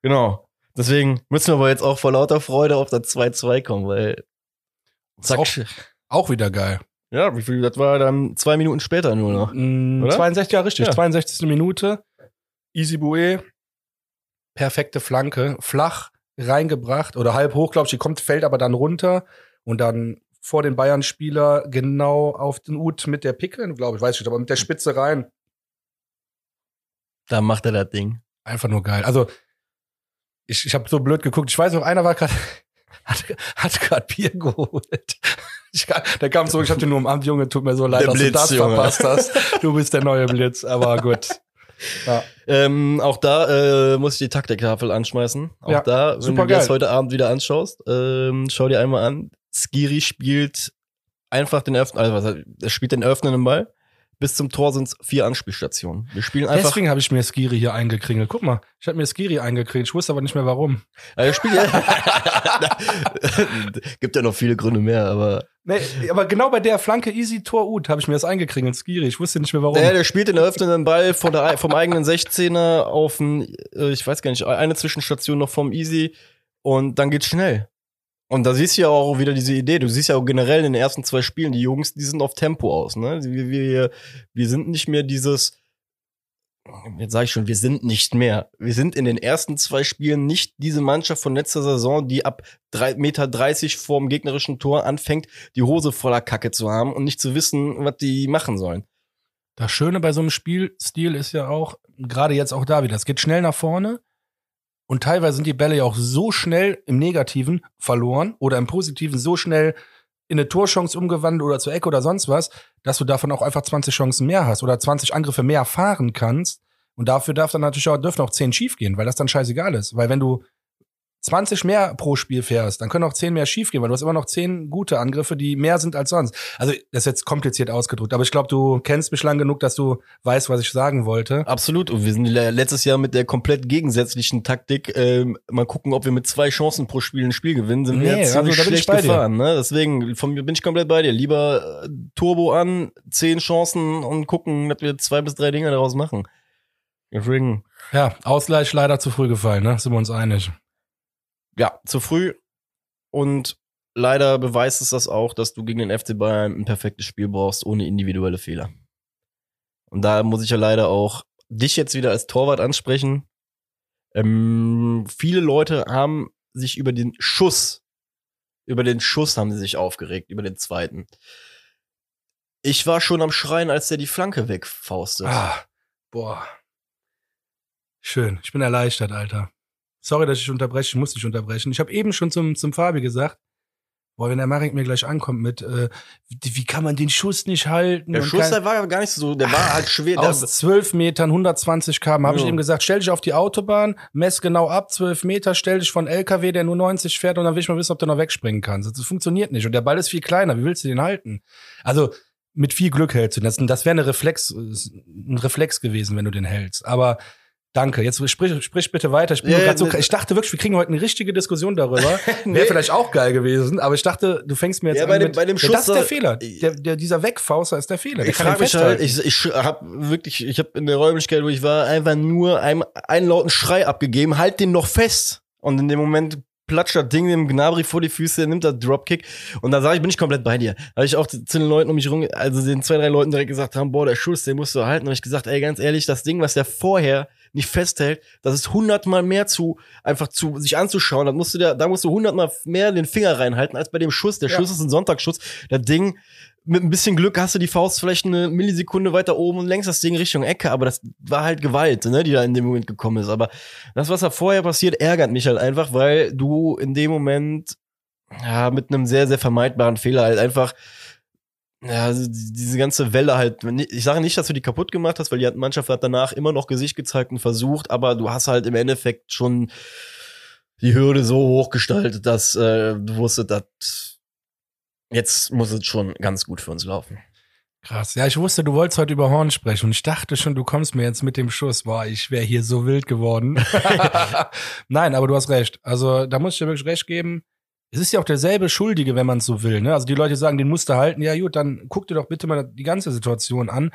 Speaker 2: genau. Deswegen müssen wir aber jetzt auch vor lauter Freude auf das 2-2 kommen, weil.
Speaker 1: Zack. Auch, auch wieder geil.
Speaker 2: Ja, wie viel, das war dann zwei Minuten später nur noch.
Speaker 1: Mm, 62, ja, richtig. Ja. 62. Minute. Easy Boué perfekte Flanke, flach reingebracht oder halb hoch, glaube ich, die kommt, fällt aber dann runter und dann vor den Bayern-Spieler genau auf den Ut mit der Picke, glaube ich, weiß ich nicht, aber mit der Spitze rein.
Speaker 2: Da macht er das Ding.
Speaker 1: Einfach nur geil. Also, ich, ich habe so blöd geguckt. Ich weiß noch, einer war gerade, hat, hat gerade Bier geholt. Ich, der kam zurück, ich hab dir nur umarmt, Junge, tut mir so leid, der dass Blitz, du das Junge. verpasst hast. Du bist der neue Blitz, aber gut.
Speaker 2: Ja. Ähm, auch da äh, muss ich die Taktiktafel anschmeißen. Auch ja, da, wenn du dir das heute Abend wieder anschaust, ähm, schau dir einmal an. Skiri spielt einfach den öffnen, also er spielt den öffnenden Ball. Bis zum Tor sind es vier Anspielstationen. Wir spielen einfach.
Speaker 1: Deswegen habe ich mir Skiri hier eingekringelt. Guck mal, ich habe mir Skiri eingekringelt. Ich wusste aber nicht mehr warum.
Speaker 2: Er spielt ja. Gibt ja noch viele Gründe mehr, aber.
Speaker 1: Nee, aber genau bei der Flanke Easy Tor Ut habe ich mir das eingekringelt, Skiri. Ich wusste nicht mehr warum.
Speaker 2: Ja, der spielt den eröffnenden Ball von der, vom eigenen 16er auf ein, äh, ich weiß gar nicht, eine Zwischenstation noch vom Easy und dann geht's schnell. Und da siehst du ja auch wieder diese Idee. Du siehst ja auch generell in den ersten zwei Spielen, die Jungs, die sind auf Tempo aus. Ne? Wir, wir, wir sind nicht mehr dieses, jetzt sage ich schon, wir sind nicht mehr. Wir sind in den ersten zwei Spielen nicht diese Mannschaft von letzter Saison, die ab drei Meter dreißig vorm gegnerischen Tor anfängt, die Hose voller Kacke zu haben und nicht zu wissen, was die machen sollen.
Speaker 1: Das Schöne bei so einem Spielstil ist ja auch, gerade jetzt auch da wieder, es geht schnell nach vorne und teilweise sind die Bälle ja auch so schnell im Negativen verloren oder im Positiven so schnell in eine Torchance umgewandelt oder zur Ecke oder sonst was, dass du davon auch einfach 20 Chancen mehr hast oder 20 Angriffe mehr fahren kannst. Und dafür darf dann natürlich auch, dürfen auch 10 schief gehen, weil das dann scheißegal ist. Weil wenn du 20 mehr pro Spiel fährst, dann können auch 10 mehr schiefgehen, weil du hast immer noch 10 gute Angriffe, die mehr sind als sonst. Also, das ist jetzt kompliziert ausgedrückt, aber ich glaube, du kennst mich lang genug, dass du weißt, was ich sagen wollte.
Speaker 2: Absolut. Und wir sind letztes Jahr mit der komplett gegensätzlichen Taktik, äh, mal gucken, ob wir mit zwei Chancen pro Spiel ein Spiel gewinnen, sind nee, wir jetzt also, schlecht gefahren. Ne? Deswegen von mir bin ich komplett bei dir. Lieber äh, Turbo an, 10 Chancen und gucken, dass wir zwei bis drei Dinge daraus machen.
Speaker 1: Deswegen. Ja, Ausgleich leider zu früh gefallen, ne? Sind wir uns einig
Speaker 2: ja, zu früh. Und leider beweist es das auch, dass du gegen den FC Bayern ein perfektes Spiel brauchst, ohne individuelle Fehler. Und da muss ich ja leider auch dich jetzt wieder als Torwart ansprechen. Ähm, viele Leute haben sich über den Schuss, über den Schuss haben sie sich aufgeregt, über den zweiten. Ich war schon am Schreien, als der die Flanke wegfaustet.
Speaker 1: Ah, boah. Schön. Ich bin erleichtert, Alter. Sorry, dass ich unterbreche, ich muss nicht unterbrechen. Ich habe eben schon zum, zum Fabi gesagt, boah, wenn der Marek mir gleich ankommt mit, äh, wie, wie kann man den Schuss nicht halten?
Speaker 2: Der Schuss, der war ja gar nicht so, der war halt schwer.
Speaker 1: Aus 12 Metern, 120 km, habe ja. ich ihm gesagt, stell dich auf die Autobahn, mess genau ab, 12 Meter, stell dich von LKW, der nur 90 fährt und dann will ich mal wissen, ob du noch wegspringen kannst. Das funktioniert nicht. Und der Ball ist viel kleiner, wie willst du den halten? Also, mit viel Glück hältst du das. Das wäre eine Reflex, ein Reflex gewesen, wenn du den hältst. Aber Danke. Jetzt sprich, sprich bitte weiter. Ich, bin ja, so, ich dachte wirklich, wir kriegen heute eine richtige Diskussion darüber. nee. Wäre vielleicht auch geil gewesen, aber ich dachte, du fängst mir jetzt ja,
Speaker 2: an bei dem, mit, bei dem Schuss,
Speaker 1: ja, das ist der Fehler. Der, der, dieser Wegfauster ist der Fehler. Der
Speaker 2: ich frage mich halt, ich, ich habe wirklich, ich habe in der Räumlichkeit, wo ich war, einfach nur einen, einen lauten Schrei abgegeben, halt den noch fest. Und in dem Moment platscht das Ding dem Gnabry vor die Füße, nimmt das Dropkick und da sage ich, bin ich komplett bei dir. Da habe ich auch zu den Leuten um mich rum, also den zwei, drei Leuten direkt gesagt haben, boah, der Schuss, den musst du halten. Und ich gesagt, ey, ganz ehrlich, das Ding, was der vorher nicht festhält, das ist hundertmal mehr zu, einfach zu, sich anzuschauen. Da musst du da, da musst du hundertmal mehr den Finger reinhalten als bei dem Schuss. Der
Speaker 1: Ja.
Speaker 2: Schuss ist ein Sonntagsschuss. Das Ding, mit ein bisschen Glück hast du die Faust vielleicht eine Millisekunde weiter oben und lenkst das Ding Richtung Ecke, aber das war halt Gewalt, ne, die da in dem Moment gekommen ist. Aber das, was da vorher passiert, ärgert mich halt einfach, weil du in dem Moment ja, mit einem sehr, sehr vermeidbaren Fehler halt einfach ja, also die- diese ganze Welle halt, ich sage nicht, dass du die kaputt gemacht hast, weil die Mannschaft hat danach immer noch Gesicht gezeigt und versucht, aber du hast halt im Endeffekt schon die Hürde so hoch gestaltet, dass äh, du wusstest, dass jetzt muss es schon ganz gut für uns laufen.
Speaker 1: Krass. Ja, ich wusste, du wolltest heute über Horn sprechen und ich dachte schon, du kommst mir jetzt mit dem Schuss. Boah, ich wäre hier so wild geworden. Nein, aber du hast recht. Also da muss ich dir wirklich recht geben. Es ist ja auch derselbe Schuldige, wenn man es so will. Ne? Also die Leute sagen, den musst du halten. Ja gut, dann guck dir doch bitte mal die ganze Situation an.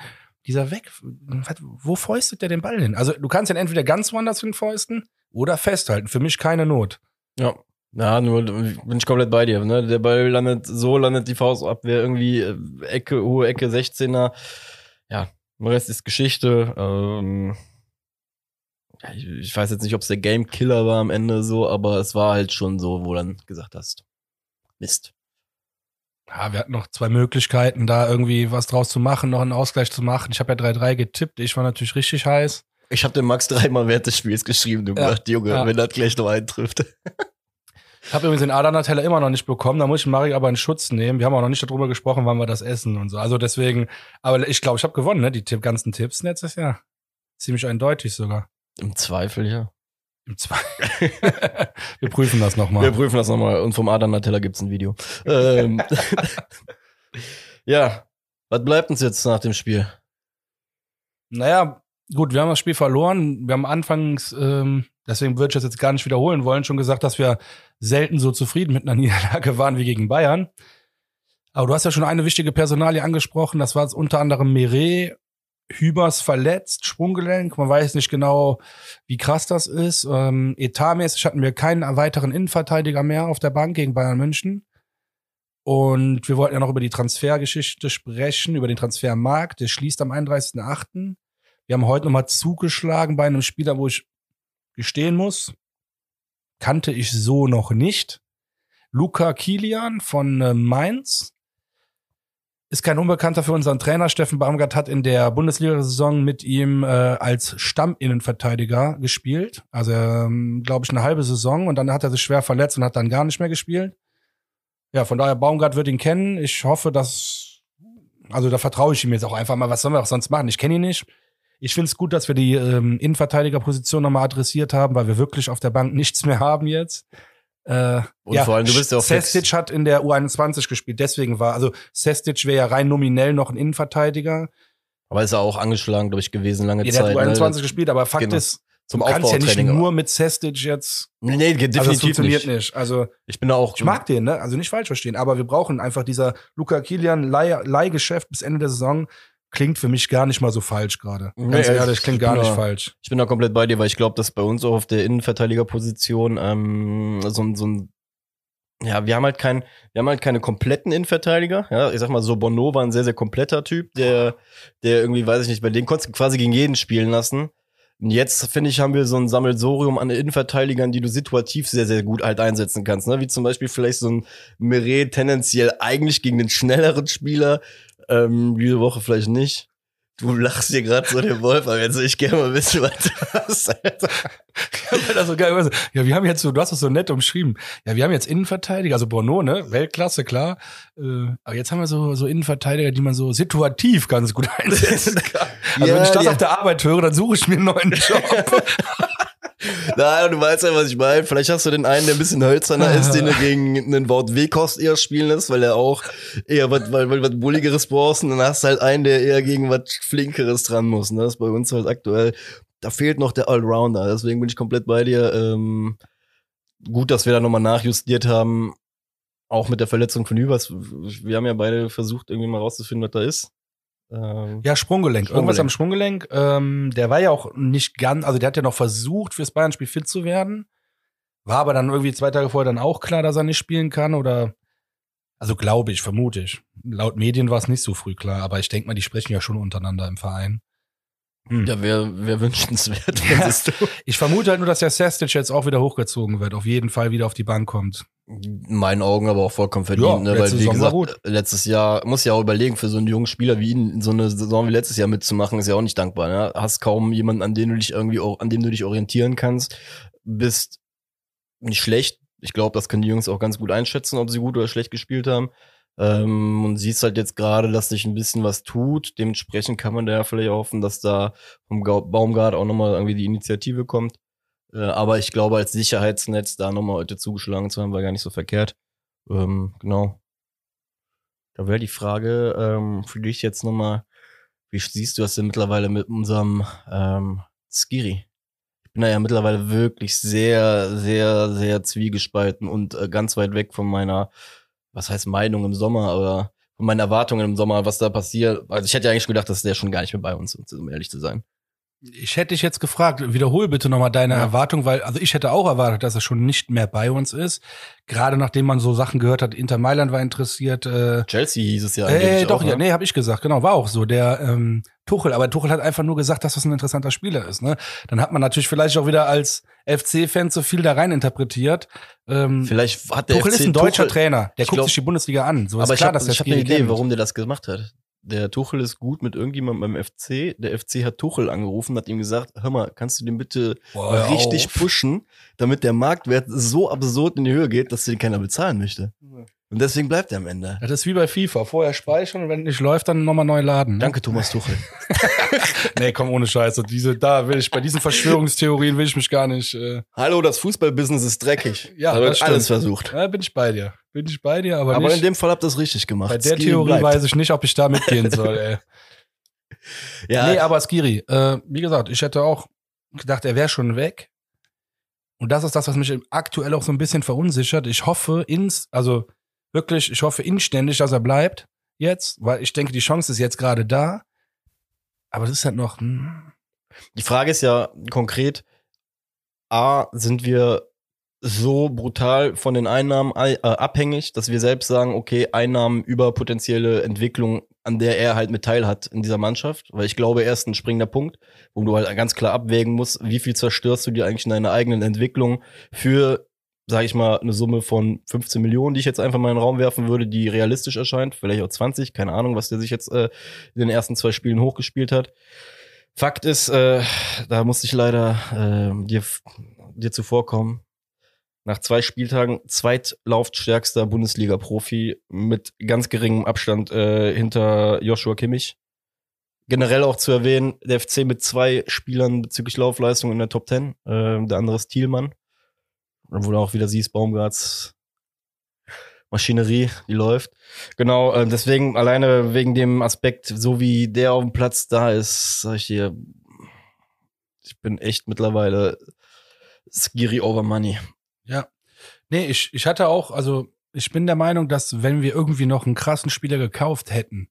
Speaker 1: Dieser weg, wo fäustet der den Ball hin? Also du kannst ihn entweder ganz woanders hin fäusten oder festhalten. Für mich keine Not.
Speaker 2: Ja. Ja, nur bin ich komplett bei dir. Ne? Der Ball landet so, landet die Faust ab, wäre irgendwie äh, Ecke, hohe Ecke, 16er. Ja, der Rest ist Geschichte. Ähm, ich, ich weiß jetzt nicht, ob es der Game Killer war am Ende so, aber es war halt schon so, wo du dann gesagt hast. Mist.
Speaker 1: Ja, wir hatten noch zwei Möglichkeiten, da irgendwie was draus zu machen, noch einen Ausgleich zu machen. Ich habe ja 3-3 getippt. Ich war natürlich richtig heiß.
Speaker 2: Ich habe dem Max dreimal während des Spiels geschrieben, du
Speaker 1: Ja.
Speaker 2: gedacht, Junge,
Speaker 1: Ja.
Speaker 2: wenn das gleich noch eintrifft.
Speaker 1: Ich habe übrigens den Adana-Teller immer noch nicht bekommen. Da muss ich Mario aber in Schutz nehmen. Wir haben auch noch nicht darüber gesprochen, wann wir das essen und so. Also deswegen, aber ich glaube, ich habe gewonnen, ne? Die ganzen Tipps letztes Jahr. Ziemlich eindeutig sogar.
Speaker 2: Im Zweifel, ja.
Speaker 1: Im Zwei. wir prüfen das
Speaker 2: Wir
Speaker 1: nochmal.
Speaker 2: prüfen das nochmal und vom Adam Nutella gibt's ein Video. ähm, ja, was bleibt uns jetzt nach dem Spiel?
Speaker 1: Naja, gut, wir haben das Spiel verloren. Wir haben anfangs, ähm, deswegen würde ich das jetzt gar nicht wiederholen wollen, schon gesagt, dass wir selten so zufrieden mit einer Niederlage waren wie gegen Bayern. Aber du hast ja schon eine wichtige Personalie angesprochen. Das war jetzt unter anderem Meret, Hübers verletzt, Sprunggelenk. Man weiß nicht genau, wie krass das ist. Ähm, etatmäßig hatten wir keinen weiteren Innenverteidiger mehr auf der Bank gegen Bayern München. Und wir wollten ja noch über die Transfergeschichte sprechen, über den Transfermarkt. Der schließt am 31.8. Wir haben heute nochmal zugeschlagen bei einem Spieler, wo ich gestehen muss, kannte ich so noch nicht. Luca Kilian von äh, Mainz. Ist kein Unbekannter für unseren Trainer. Steffen Baumgart hat in der Bundesliga-Saison mit ihm äh, als Stamminnenverteidiger gespielt. Also, ähm, glaube ich, eine halbe Saison. Und dann hat er sich schwer verletzt und hat dann gar nicht mehr gespielt. Ja, von daher, Baumgart wird ihn kennen. Ich hoffe, dass, also da vertraue ich ihm jetzt auch einfach mal. Was sollen wir auch sonst machen? Ich kenne ihn nicht. Ich finde es gut, dass wir die ähm, Innenverteidigerposition nochmal adressiert haben, weil wir wirklich auf der Bank nichts mehr haben jetzt. Äh,
Speaker 2: Und vor allem, du bist ja auch
Speaker 1: Sestic hat in der U21 gespielt, deswegen war, also Sestic wäre ja rein nominell noch ein Innenverteidiger.
Speaker 2: Aber ist er auch angeschlagen, glaube ich, gewesen lange
Speaker 1: Ja, der
Speaker 2: Zeit.
Speaker 1: hat U21
Speaker 2: ne?
Speaker 1: gespielt, aber Fakt
Speaker 2: Genau.
Speaker 1: ist,
Speaker 2: Zum
Speaker 1: du kannst ja nicht nur mit Sestic jetzt,
Speaker 2: nee,
Speaker 1: also das
Speaker 2: definitiv
Speaker 1: funktioniert
Speaker 2: nicht.
Speaker 1: nicht. Also
Speaker 2: Ich bin da auch.
Speaker 1: ich mag den, ne? Also nicht falsch verstehen, aber wir brauchen einfach dieser Luca Kilian Leih- Leihgeschäft bis Ende der Saison klingt für mich gar nicht mal so falsch gerade.
Speaker 2: Nee,
Speaker 1: Ganz
Speaker 2: ich-
Speaker 1: ehrlich, klingt gar nicht
Speaker 2: da-
Speaker 1: falsch.
Speaker 2: Ich bin da komplett bei dir, weil ich glaube, dass bei uns auch auf der Innenverteidigerposition ähm, so, ein- so ein ja, wir haben halt kein, wir haben halt keine kompletten Innenverteidiger. Ja, ich sag mal so, Bono war ein sehr, sehr kompletter Typ, der, der irgendwie, weiß ich nicht, bei dem konntest du quasi gegen jeden spielen lassen. Und jetzt, finde ich, haben wir so ein Sammelsorium an Innenverteidigern, die du situativ sehr, sehr gut halt einsetzen kannst. Ne? Wie zum Beispiel vielleicht so ein Meret tendenziell eigentlich gegen den schnelleren Spieler, ähm, diese Woche vielleicht nicht. Du lachst dir gerade so den Wolf, aber jetzt will ich gerne mal wissen, was du hast. Alter.
Speaker 1: Weil das so geil. Ja, wir haben jetzt so, du hast das so nett umschrieben. Ja, wir haben jetzt Innenverteidiger, also Bono, ne? Weltklasse, klar. Äh, aber jetzt haben wir so, so Innenverteidiger, die man so situativ ganz gut einsetzen kann. Also
Speaker 2: Ja,
Speaker 1: wenn ich das
Speaker 2: ja.
Speaker 1: auf der Arbeit höre, dann suche ich mir einen neuen Job.
Speaker 2: Nein, du weißt ja, was ich meine. Vielleicht hast du den einen, der ein bisschen hölzerner ist, den du gegen einen Wout Wekost eher spielen lässt, weil er auch eher was, weil, weil was Bulligeres brauchst. Und dann hast du halt einen, der eher gegen was Flinkeres dran muss. Ne? Das ist bei uns halt aktuell. Da fehlt noch der Allrounder. Deswegen bin ich komplett bei dir. Ähm, gut, dass wir da nochmal nachjustiert haben. Auch mit der Verletzung von Hübers. Wir haben ja beide versucht, irgendwie mal rauszufinden, was da ist. Ähm,
Speaker 1: Ja, Sprunggelenk. Irgendwas
Speaker 2: Sprunggelenk.
Speaker 1: am Sprunggelenk. Ähm, der war ja auch nicht ganz, also der hat ja noch versucht, fürs Bayern-Spiel fit zu werden. War aber dann irgendwie zwei Tage vorher dann auch klar, dass er nicht spielen kann oder, also glaube ich, vermute ich. Laut Medien war es nicht so früh klar, aber ich denke mal, die sprechen ja schon untereinander im Verein.
Speaker 2: Hm. Ja, wäre wär wünschenswert.
Speaker 1: Ja. Ich vermute halt nur, dass der Sestic jetzt auch wieder hochgezogen wird, auf jeden Fall wieder auf die Bank kommt.
Speaker 2: In meinen Augen aber auch vollkommen verdient, ja, ne? weil wie Saison gesagt, letztes Jahr muss ja auch überlegen, für so einen jungen Spieler wie ihn so eine Saison wie letztes Jahr mitzumachen, ist ja auch nicht dankbar. Ne? Hast kaum jemanden, an dem du dich irgendwie, an dem du dich orientieren kannst, bist nicht schlecht. Ich glaube, das können die Jungs auch ganz gut einschätzen, ob sie gut oder schlecht gespielt haben. Ähm, und siehst halt jetzt gerade, dass sich ein bisschen was tut. Dementsprechend kann man da ja vielleicht hoffen, dass da vom Baumgart auch nochmal irgendwie die Initiative kommt. Äh, aber ich glaube, als Sicherheitsnetz da nochmal heute zugeschlagen zu haben, war gar nicht so verkehrt. Ähm, genau. Da wäre die Frage ähm, für dich jetzt nochmal, wie siehst du das denn mittlerweile mit unserem ähm, Skiri? Ich bin da ja mittlerweile wirklich sehr, sehr, sehr zwiegespalten und äh, ganz weit weg von meiner was heißt Meinung im Sommer, aber von meinen Erwartungen im Sommer, was da passiert. Also ich hätte ja eigentlich gedacht, dass der schon gar nicht mehr bei uns ist, um ehrlich zu sein.
Speaker 1: Ich hätte dich jetzt gefragt, wiederhol bitte nochmal deine ja. Erwartung, weil, also ich hätte auch erwartet, dass er schon nicht mehr bei uns ist. Gerade nachdem man so Sachen gehört hat, Inter Mailand war interessiert. Äh,
Speaker 2: Chelsea hieß es ja.
Speaker 1: Äh, doch, auch, ja, ne? nee, habe ich gesagt, genau, war auch so. Der ähm, Tuchel, aber Tuchel hat einfach nur gesagt, dass das ein interessanter Spieler ist. Ne? Dann hat man natürlich vielleicht auch wieder als FC-Fan so viel da rein interpretiert.
Speaker 2: Ähm, vielleicht hat der
Speaker 1: Tuchel FC ist ein deutscher Tuchel, Trainer, der guckt glaub, sich die Bundesliga an.
Speaker 2: So aber ist klar, ich habe hab eine Idee, kennt. warum der das gemacht hat der Tuchel ist gut mit irgendjemandem beim FC. Der FC hat Tuchel angerufen, hat ihm gesagt, hör mal, kannst du den bitte Boah, richtig auf. pushen, damit der Marktwert so absurd in die Höhe geht, dass den keiner bezahlen möchte. Und deswegen bleibt er am Ende.
Speaker 1: Das ist wie bei FIFA. Vorher speichern und wenn nicht läuft, dann nochmal neu laden. Ne?
Speaker 2: Danke, Thomas Tuchel.
Speaker 1: nee, komm, ohne Scheiße. Diese, da will ich, bei diesen Verschwörungstheorien will ich mich gar nicht. Äh
Speaker 2: Hallo, das Fußballbusiness ist dreckig.
Speaker 1: ja, da wird
Speaker 2: alles versucht.
Speaker 1: Ja, bin ich bei dir. Bin ich bei dir, aber.
Speaker 2: Aber
Speaker 1: nicht,
Speaker 2: in dem Fall habt ihr es richtig gemacht.
Speaker 1: Bei der Skiri Theorie bleibt. weiß ich nicht, ob ich da mitgehen soll, ey. ja. Nee, aber Skiri, äh, wie gesagt, ich hätte auch gedacht, er wäre schon weg. Und das ist das, was mich aktuell auch so ein bisschen verunsichert. Ich hoffe ins, also wirklich, ich hoffe inständig, dass er bleibt jetzt, weil ich denke, die Chance ist jetzt gerade da. Aber das ist halt noch. Hm.
Speaker 2: Die Frage ist ja konkret: A, sind wir so brutal von den Einnahmen äh, abhängig, dass wir selbst sagen, okay, Einnahmen über potenzielle Entwicklung, an der er halt mit teil hat in dieser Mannschaft. Weil ich glaube, er ist ein springender Punkt, wo du halt ganz klar abwägen musst, wie viel zerstörst du dir eigentlich in deiner eigenen Entwicklung für sage ich mal, eine Summe von 15 Millionen, die ich jetzt einfach mal in den Raum werfen würde, die realistisch erscheint. Vielleicht auch 20, keine Ahnung, was der sich jetzt äh, in den ersten zwei Spielen hochgespielt hat. Fakt ist, äh, da musste ich leider äh, dir, dir zuvorkommen. Nach zwei Spieltagen zweitlaufstärkster Bundesliga-Profi mit ganz geringem Abstand äh, hinter Joshua Kimmich. Generell auch zu erwähnen, der FC mit zwei Spielern bezüglich Laufleistung in der Top 10. Äh, der andere ist Thielmann wo du auch wieder siehst, Baumgarts Maschinerie, die läuft. Genau, äh, deswegen alleine wegen dem Aspekt, so wie der auf dem Platz da ist, sag ich dir, ich bin echt mittlerweile Skiri over money.
Speaker 1: Ja. Nee, ich, ich hatte auch, also ich bin der Meinung, dass wenn wir irgendwie noch einen krassen Spieler gekauft hätten,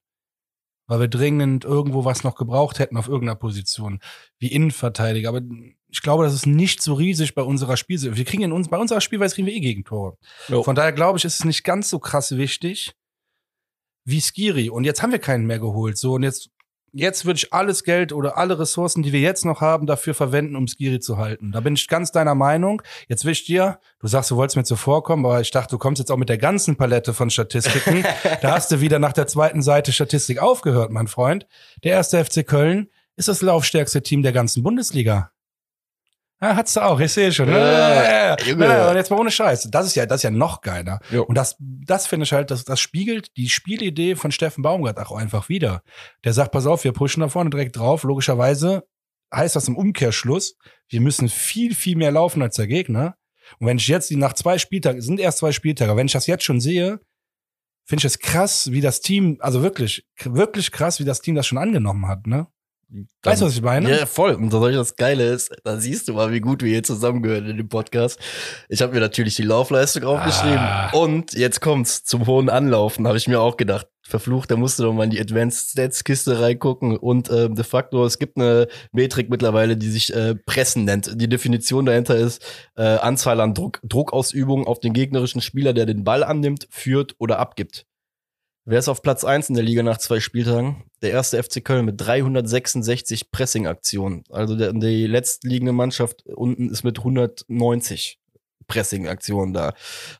Speaker 1: weil wir dringend irgendwo was noch gebraucht hätten auf irgendeiner Position, wie Innenverteidiger. Aber ich glaube, das ist nicht so riesig bei unserer Spielweise. Wir kriegen in uns, bei unserer Spielweise kriegen wir eh Gegentore. Jo. Von daher glaube ich, ist es nicht ganz so krass wichtig wie Skiri. Und jetzt haben wir keinen mehr geholt. So, und jetzt jetzt würde ich alles Geld oder alle Ressourcen, die wir jetzt noch haben, dafür verwenden, um Skiri zu halten. Da bin ich ganz deiner Meinung. Jetzt will ich dir, du sagst, du wolltest mir zuvorkommen, aber ich dachte, du kommst jetzt auch mit der ganzen Palette von Statistiken. da hast du wieder nach der zweiten Seite Statistik aufgehört, mein Freund. Der erste FC Köln ist das laufstärkste Team der ganzen Bundesliga. Ja, hat's du auch, ich sehe schon. Ja, ja, ja. Und jetzt mal ohne Scheiß. Das ist ja, das ist ja noch geiler. Jo. Und das, das finde ich halt, das, das spiegelt die Spielidee von Steffen Baumgart auch einfach wieder. Der sagt, pass auf, wir pushen da vorne direkt drauf. Logischerweise heißt das im Umkehrschluss, wir müssen viel, viel mehr laufen als der Gegner. Und wenn ich jetzt die nach zwei Spieltagen, sind erst zwei Spieltage, wenn ich das jetzt schon sehe, finde ich es krass, wie das Team, also wirklich, wirklich krass, wie das Team das schon angenommen hat, ne? Weißt du, was ich meine?
Speaker 2: Ja, voll. Und das Geile ist, da siehst du mal, wie gut wir hier zusammengehören in dem Podcast. Ich habe mir natürlich die Laufleistung aufgeschrieben. Ah. Und jetzt kommt's zum hohen Anlaufen, habe ich mir auch gedacht. Verflucht, da musst du doch mal in die Advanced Stats Kiste reingucken. Und äh, de facto, es gibt eine Metrik mittlerweile, die sich äh, Pressen nennt. Die Definition dahinter ist äh, Anzahl an Druck, Druckausübungen auf den gegnerischen Spieler, der den Ball annimmt, führt oder abgibt. Wer ist auf Platz 1 in der Liga nach zwei Spieltagen? Der erste FC Köln mit 366 Pressing-Aktionen. Also der, die letztliegende Mannschaft unten ist mit 190 Pressing-Aktionen da.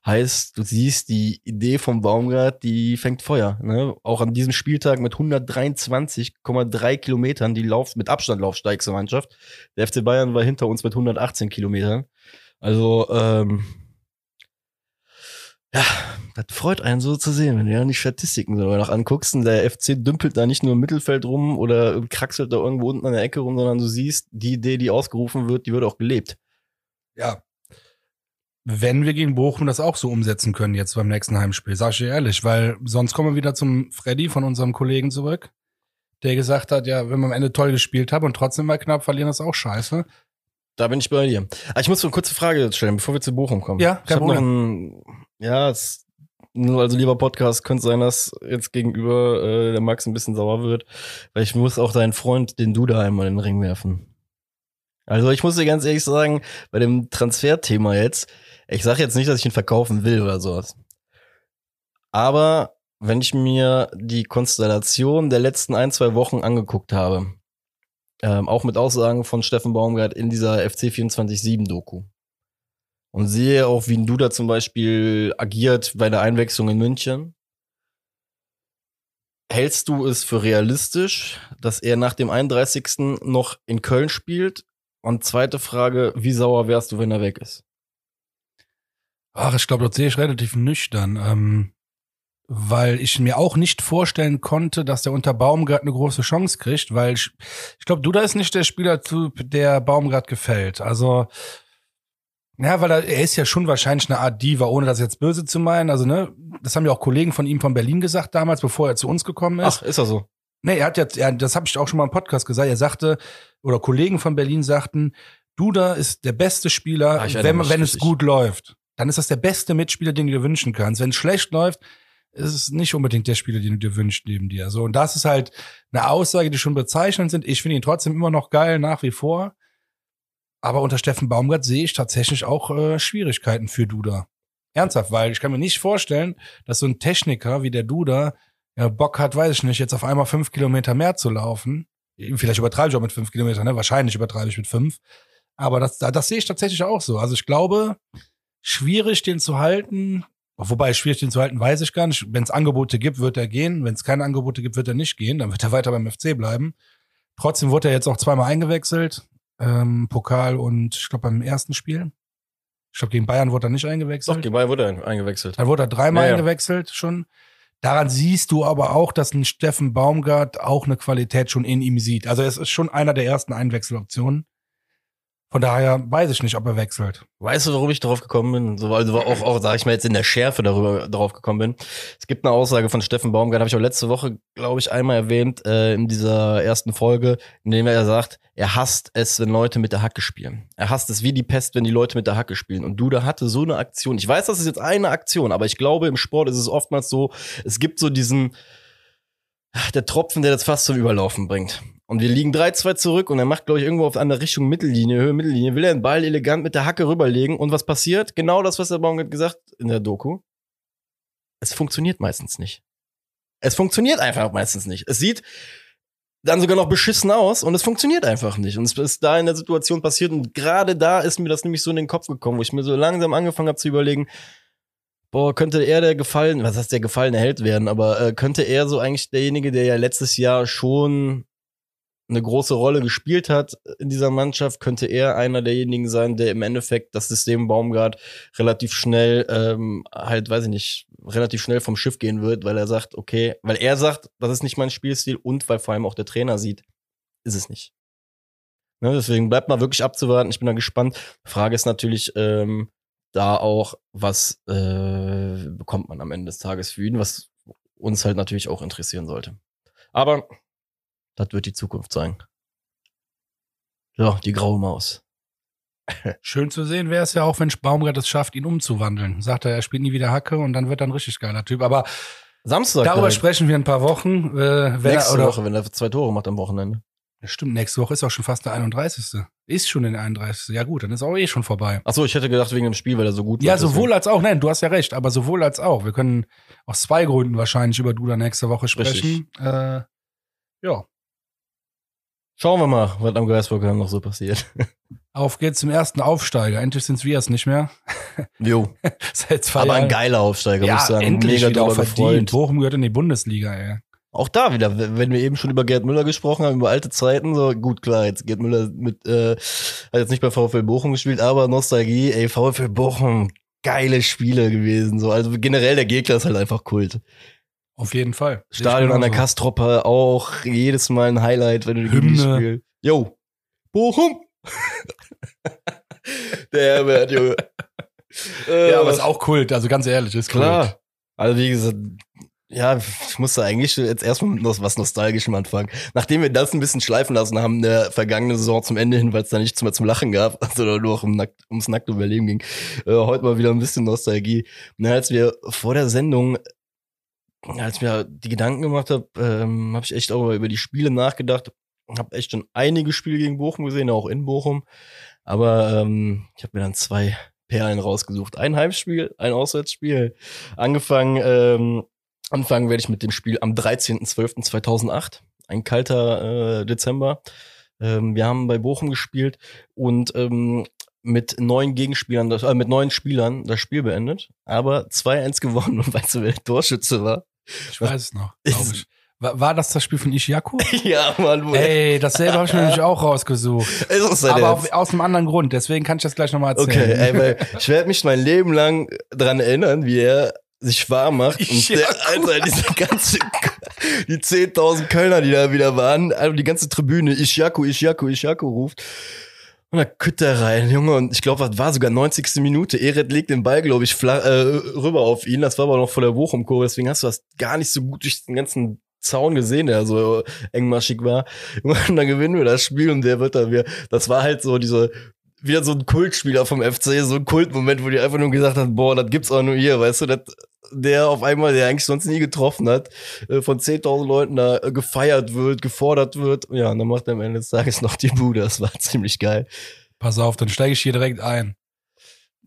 Speaker 2: Heißt, du siehst, die Idee vom Baumgart, die fängt Feuer. Ne? Auch an diesem Spieltag mit 123,3 Kilometern, die Lauf mit Abstand laufsteigste Mannschaft. Der FC Bayern war hinter uns mit 118 Kilometern. Also, ähm, ja, das freut einen so zu sehen, wenn du ja die Statistiken so noch anguckst. Und der FC dümpelt da nicht nur im Mittelfeld rum oder kraxelt da irgendwo unten an der Ecke rum, sondern du siehst, die Idee, die ausgerufen wird, die wird auch gelebt.
Speaker 1: Ja. Wenn wir gegen Bochum das auch so umsetzen können jetzt beim nächsten Heimspiel, sag ich dir ehrlich, weil sonst kommen wir wieder zum Freddy von unserem Kollegen zurück, der gesagt hat, ja, wenn wir am Ende toll gespielt haben und trotzdem mal knapp verlieren, das ist auch scheiße.
Speaker 2: Da bin ich bei dir. Aber ich muss so eine kurze Frage stellen, bevor wir zu Bochum kommen.
Speaker 1: Ja,
Speaker 2: ich habe noch ein, ja, es, also lieber Podcast, könnte sein, dass jetzt gegenüber äh, der Max ein bisschen sauer wird, weil ich muss auch deinen Freund, den du da einmal in den Ring werfen. Also ich muss dir ganz ehrlich sagen, bei dem Transferthema jetzt, ich sage jetzt nicht, dass ich ihn verkaufen will oder sowas. Aber wenn ich mir die Konstellation der letzten ein, zwei Wochen angeguckt habe, ähm, auch mit Aussagen von Steffen Baumgart in dieser FC 24-7 Doku. Und sehe auch, wie ein Duda zum Beispiel agiert bei der Einwechslung in München. Hältst du es für realistisch, dass er nach dem 31. noch in Köln spielt? Und zweite Frage, wie sauer wärst du, wenn er weg ist?
Speaker 1: Ach, ich glaube, das sehe ich relativ nüchtern. Ähm, weil ich mir auch nicht vorstellen konnte, dass der unter Baumgart eine große Chance kriegt, weil ich, ich glaube, Duda ist nicht der Spielertyp, der Baumgart gefällt. Also ja, weil er, er ist ja schon wahrscheinlich eine Art Diva, ohne das jetzt böse zu meinen. Also ne, das haben ja auch Kollegen von ihm von Berlin gesagt damals, bevor er zu uns gekommen ist.
Speaker 2: Ach, ist er so?
Speaker 1: Nee, er hat jetzt, er, das habe ich auch schon mal im Podcast gesagt. Er sagte oder Kollegen von Berlin sagten, Duda ist der beste Spieler,
Speaker 2: Ah, ich
Speaker 1: wenn, wenn es gut läuft. Dann ist das der beste Mitspieler, den du dir wünschen kannst. Wenn es schlecht läuft, ist es nicht unbedingt der Spieler, den du dir wünschst neben dir. So und das ist halt eine Aussage, die schon bezeichnend sind. Ich finde ihn trotzdem immer noch geil nach wie vor. Aber unter Steffen Baumgart sehe ich tatsächlich auch äh, Schwierigkeiten für Duda. Ernsthaft, weil ich kann mir nicht vorstellen, dass so ein Techniker wie der Duda ja, Bock hat, weiß ich nicht, jetzt auf einmal fünf Kilometer mehr zu laufen. Vielleicht übertreibe ich auch mit fünf Kilometern, ne? Wahrscheinlich übertreibe ich mit fünf. Aber das, das, sehe ich tatsächlich auch so. Also ich glaube, schwierig den zu halten. Wobei schwierig den zu halten, weiß ich gar nicht. Wenn es Angebote gibt, wird er gehen. Wenn es keine Angebote gibt, wird er nicht gehen. Dann wird er weiter beim FC bleiben. Trotzdem wurde er jetzt auch zweimal eingewechselt. Ähm, Pokal und ich glaube beim ersten Spiel. Ich glaube, gegen Bayern wurde er nicht eingewechselt.
Speaker 2: Doch, Gebei wurde er eingewechselt.
Speaker 1: Dann wurde er dreimal
Speaker 2: Ja, ja.
Speaker 1: eingewechselt schon. Daran siehst du aber auch, dass ein Steffen Baumgart auch eine Qualität schon in ihm sieht. Also es ist schon einer der ersten Einwechseloptionen. Von daher weiß ich nicht, ob er wechselt.
Speaker 2: Weißt du, warum ich darauf gekommen bin? So, also auch, auch, sag ich mal, jetzt in der Schärfe darüber darauf gekommen bin. Es gibt eine Aussage von Steffen Baumgart, habe ich auch letzte Woche, glaube ich, einmal erwähnt, äh, in dieser ersten Folge, in dem er sagt, er hasst es, wenn Leute mit der Hacke spielen. Er hasst es wie die Pest, wenn die Leute mit der Hacke spielen. Und Duda hatte so eine Aktion. Ich weiß, das ist jetzt eine Aktion, aber ich glaube, im Sport ist es oftmals so, es gibt so diesen, der Tropfen, der das fast zum Überlaufen bringt. Und wir liegen 3-2 zurück und er macht, glaube ich, irgendwo auf einer Richtung Mittellinie, Höhe Mittellinie, will er den Ball elegant mit der Hacke rüberlegen. Und was passiert? Genau das, was der Baumgart gesagt in der Doku. Es funktioniert meistens nicht. Es funktioniert einfach meistens nicht. Es sieht dann sogar noch beschissen aus und es funktioniert einfach nicht. Und es ist da in der Situation passiert und gerade da ist mir das nämlich so in den Kopf gekommen, wo ich mir so langsam angefangen habe zu überlegen, boah, könnte er der gefallen, was heißt der gefallene Held werden, aber äh, könnte er so eigentlich derjenige, der ja letztes Jahr schon eine große Rolle gespielt hat in dieser Mannschaft, könnte er einer derjenigen sein, der im Endeffekt das System Baumgart relativ schnell, ähm, halt, weiß ich nicht, relativ schnell vom Schiff gehen wird, weil er sagt, okay, weil er sagt, das ist nicht mein Spielstil und weil vor allem auch der Trainer sieht, ist es nicht. Ne, deswegen bleibt mal wirklich abzuwarten. Ich bin da gespannt. Frage ist natürlich ähm, da auch, was äh, bekommt man am Ende des Tages für ihn, was uns halt natürlich auch interessieren sollte. Aber das wird die Zukunft sein. So, die graue Maus.
Speaker 1: Schön zu sehen wäre es ja auch, wenn Baumgart es schafft, ihn umzuwandeln. Sagt er, er spielt nie wieder Hacke und dann wird er ein richtig geiler Typ. Aber
Speaker 2: Samstag.
Speaker 1: darüber
Speaker 2: direkt.
Speaker 1: sprechen wir in ein paar Wochen. Äh,
Speaker 2: Nächste
Speaker 1: er, oder,
Speaker 2: Woche, wenn er zwei Tore macht am Wochenende.
Speaker 1: Ja, stimmt, nächste Woche ist auch schon fast der 31. Ist schon der 31. Ja gut, dann ist auch eh schon vorbei.
Speaker 2: Achso, ich hätte gedacht, wegen dem Spiel, weil er so gut
Speaker 1: Ja,
Speaker 2: war.
Speaker 1: sowohl als auch. Nein, du hast ja recht, aber sowohl als auch. Wir können aus zwei Gründen wahrscheinlich über Duda nächste Woche sprechen. Äh, ja,
Speaker 2: Schauen wir mal, was am Geistburger noch so passiert.
Speaker 1: auf geht's zum ersten Aufsteiger. Endlich sind's wir es nicht mehr.
Speaker 2: Jo.
Speaker 1: Seit zwei
Speaker 2: Aber ein
Speaker 1: Jahren.
Speaker 2: geiler Aufsteiger,
Speaker 1: ja,
Speaker 2: muss ich sagen.
Speaker 1: endlich
Speaker 2: Mega
Speaker 1: wieder auch verdient. Bochum gehört in die Bundesliga, ey.
Speaker 2: Auch da wieder, wenn wir eben schon über Gerd Müller gesprochen haben, über alte Zeiten, so gut klar, jetzt Gerd Müller mit, äh, hat jetzt nicht bei VfL Bochum gespielt, aber Nostalgie, ey, VfL Bochum, geile Spiele gewesen, so, also generell der Gegner ist halt einfach Kult.
Speaker 1: Auf jeden Fall.
Speaker 2: Stadion an der
Speaker 1: genauso.
Speaker 2: Kastropper auch jedes Mal ein Highlight, wenn du die
Speaker 1: Hymne.
Speaker 2: spielst. Yo, Bochum! der Herbert, Junge. Äh,
Speaker 1: Ja, aber ist auch Kult, also ganz ehrlich, ist Kult.
Speaker 2: Klar. Also wie gesagt, ja, ich musste eigentlich jetzt erstmal mit was Nostalgischem anfangen. Nachdem wir das ein bisschen schleifen lassen haben in der vergangenen Saison zum Ende hin, weil es da nichts mehr zum Lachen gab, also nur noch um nackt, ums nackte Überleben ging, äh, heute mal wieder ein bisschen Nostalgie. Na, als wir vor der Sendung, als mir die Gedanken gemacht habe, ähm, habe ich echt auch über die Spiele nachgedacht. Habe echt schon einige Spiele gegen Bochum gesehen, auch in Bochum. Aber ähm, ich habe mir dann zwei Perlen rausgesucht. Ein Heimspiel, ein Auswärtsspiel. Angefangen, ähm, anfangen werde ich mit dem Spiel am 13.12.2008. Ein kalter äh, Dezember. Ähm, wir haben bei Bochum gespielt und ähm, mit neun Gegenspielern, das, äh, mit neun Spielern das Spiel beendet, aber 2-1 gewonnen. Und weißt du, wer der Torschütze war?
Speaker 1: Ich weiß es noch, glaube ich. War, war das das Spiel von Ishiaku?
Speaker 2: ja, Mann,
Speaker 1: Ey, dasselbe habe ich mir nämlich auch rausgesucht.
Speaker 2: ist das
Speaker 1: Aber auf, aus einem anderen Grund, deswegen kann ich das gleich nochmal erzählen.
Speaker 2: Okay, ey, weil ich werde mich mein Leben lang dran erinnern, wie er sich warm macht und der, Alter, diese ganze, die 10.000 Kölner, die da wieder waren, also die ganze Tribüne, Ishaku, Ishaku, Ishaku ruft. Und da kütt er rein, Junge, und ich glaube, das war sogar 90. Minute. Eret legt den Ball, glaube ich, äh, rüber auf ihn. Das war aber noch vor der Bochum-Kurve, deswegen hast du das gar nicht so gut durch den ganzen Zaun gesehen, der so engmaschig war. Und dann gewinnen wir das Spiel und der wird da wieder, das war halt so diese, wieder so ein Kultspieler vom FC, so ein Kultmoment, wo die einfach nur gesagt hat, boah, das gibt's auch nur hier, weißt du, das, der auf einmal, der eigentlich sonst nie getroffen hat, äh, von 10.000 Leuten da äh, gefeiert wird, gefordert wird. Ja, und dann macht er am Ende des Tages noch die Bude. Das war ziemlich geil.
Speaker 1: Pass auf, dann steige ich hier direkt ein.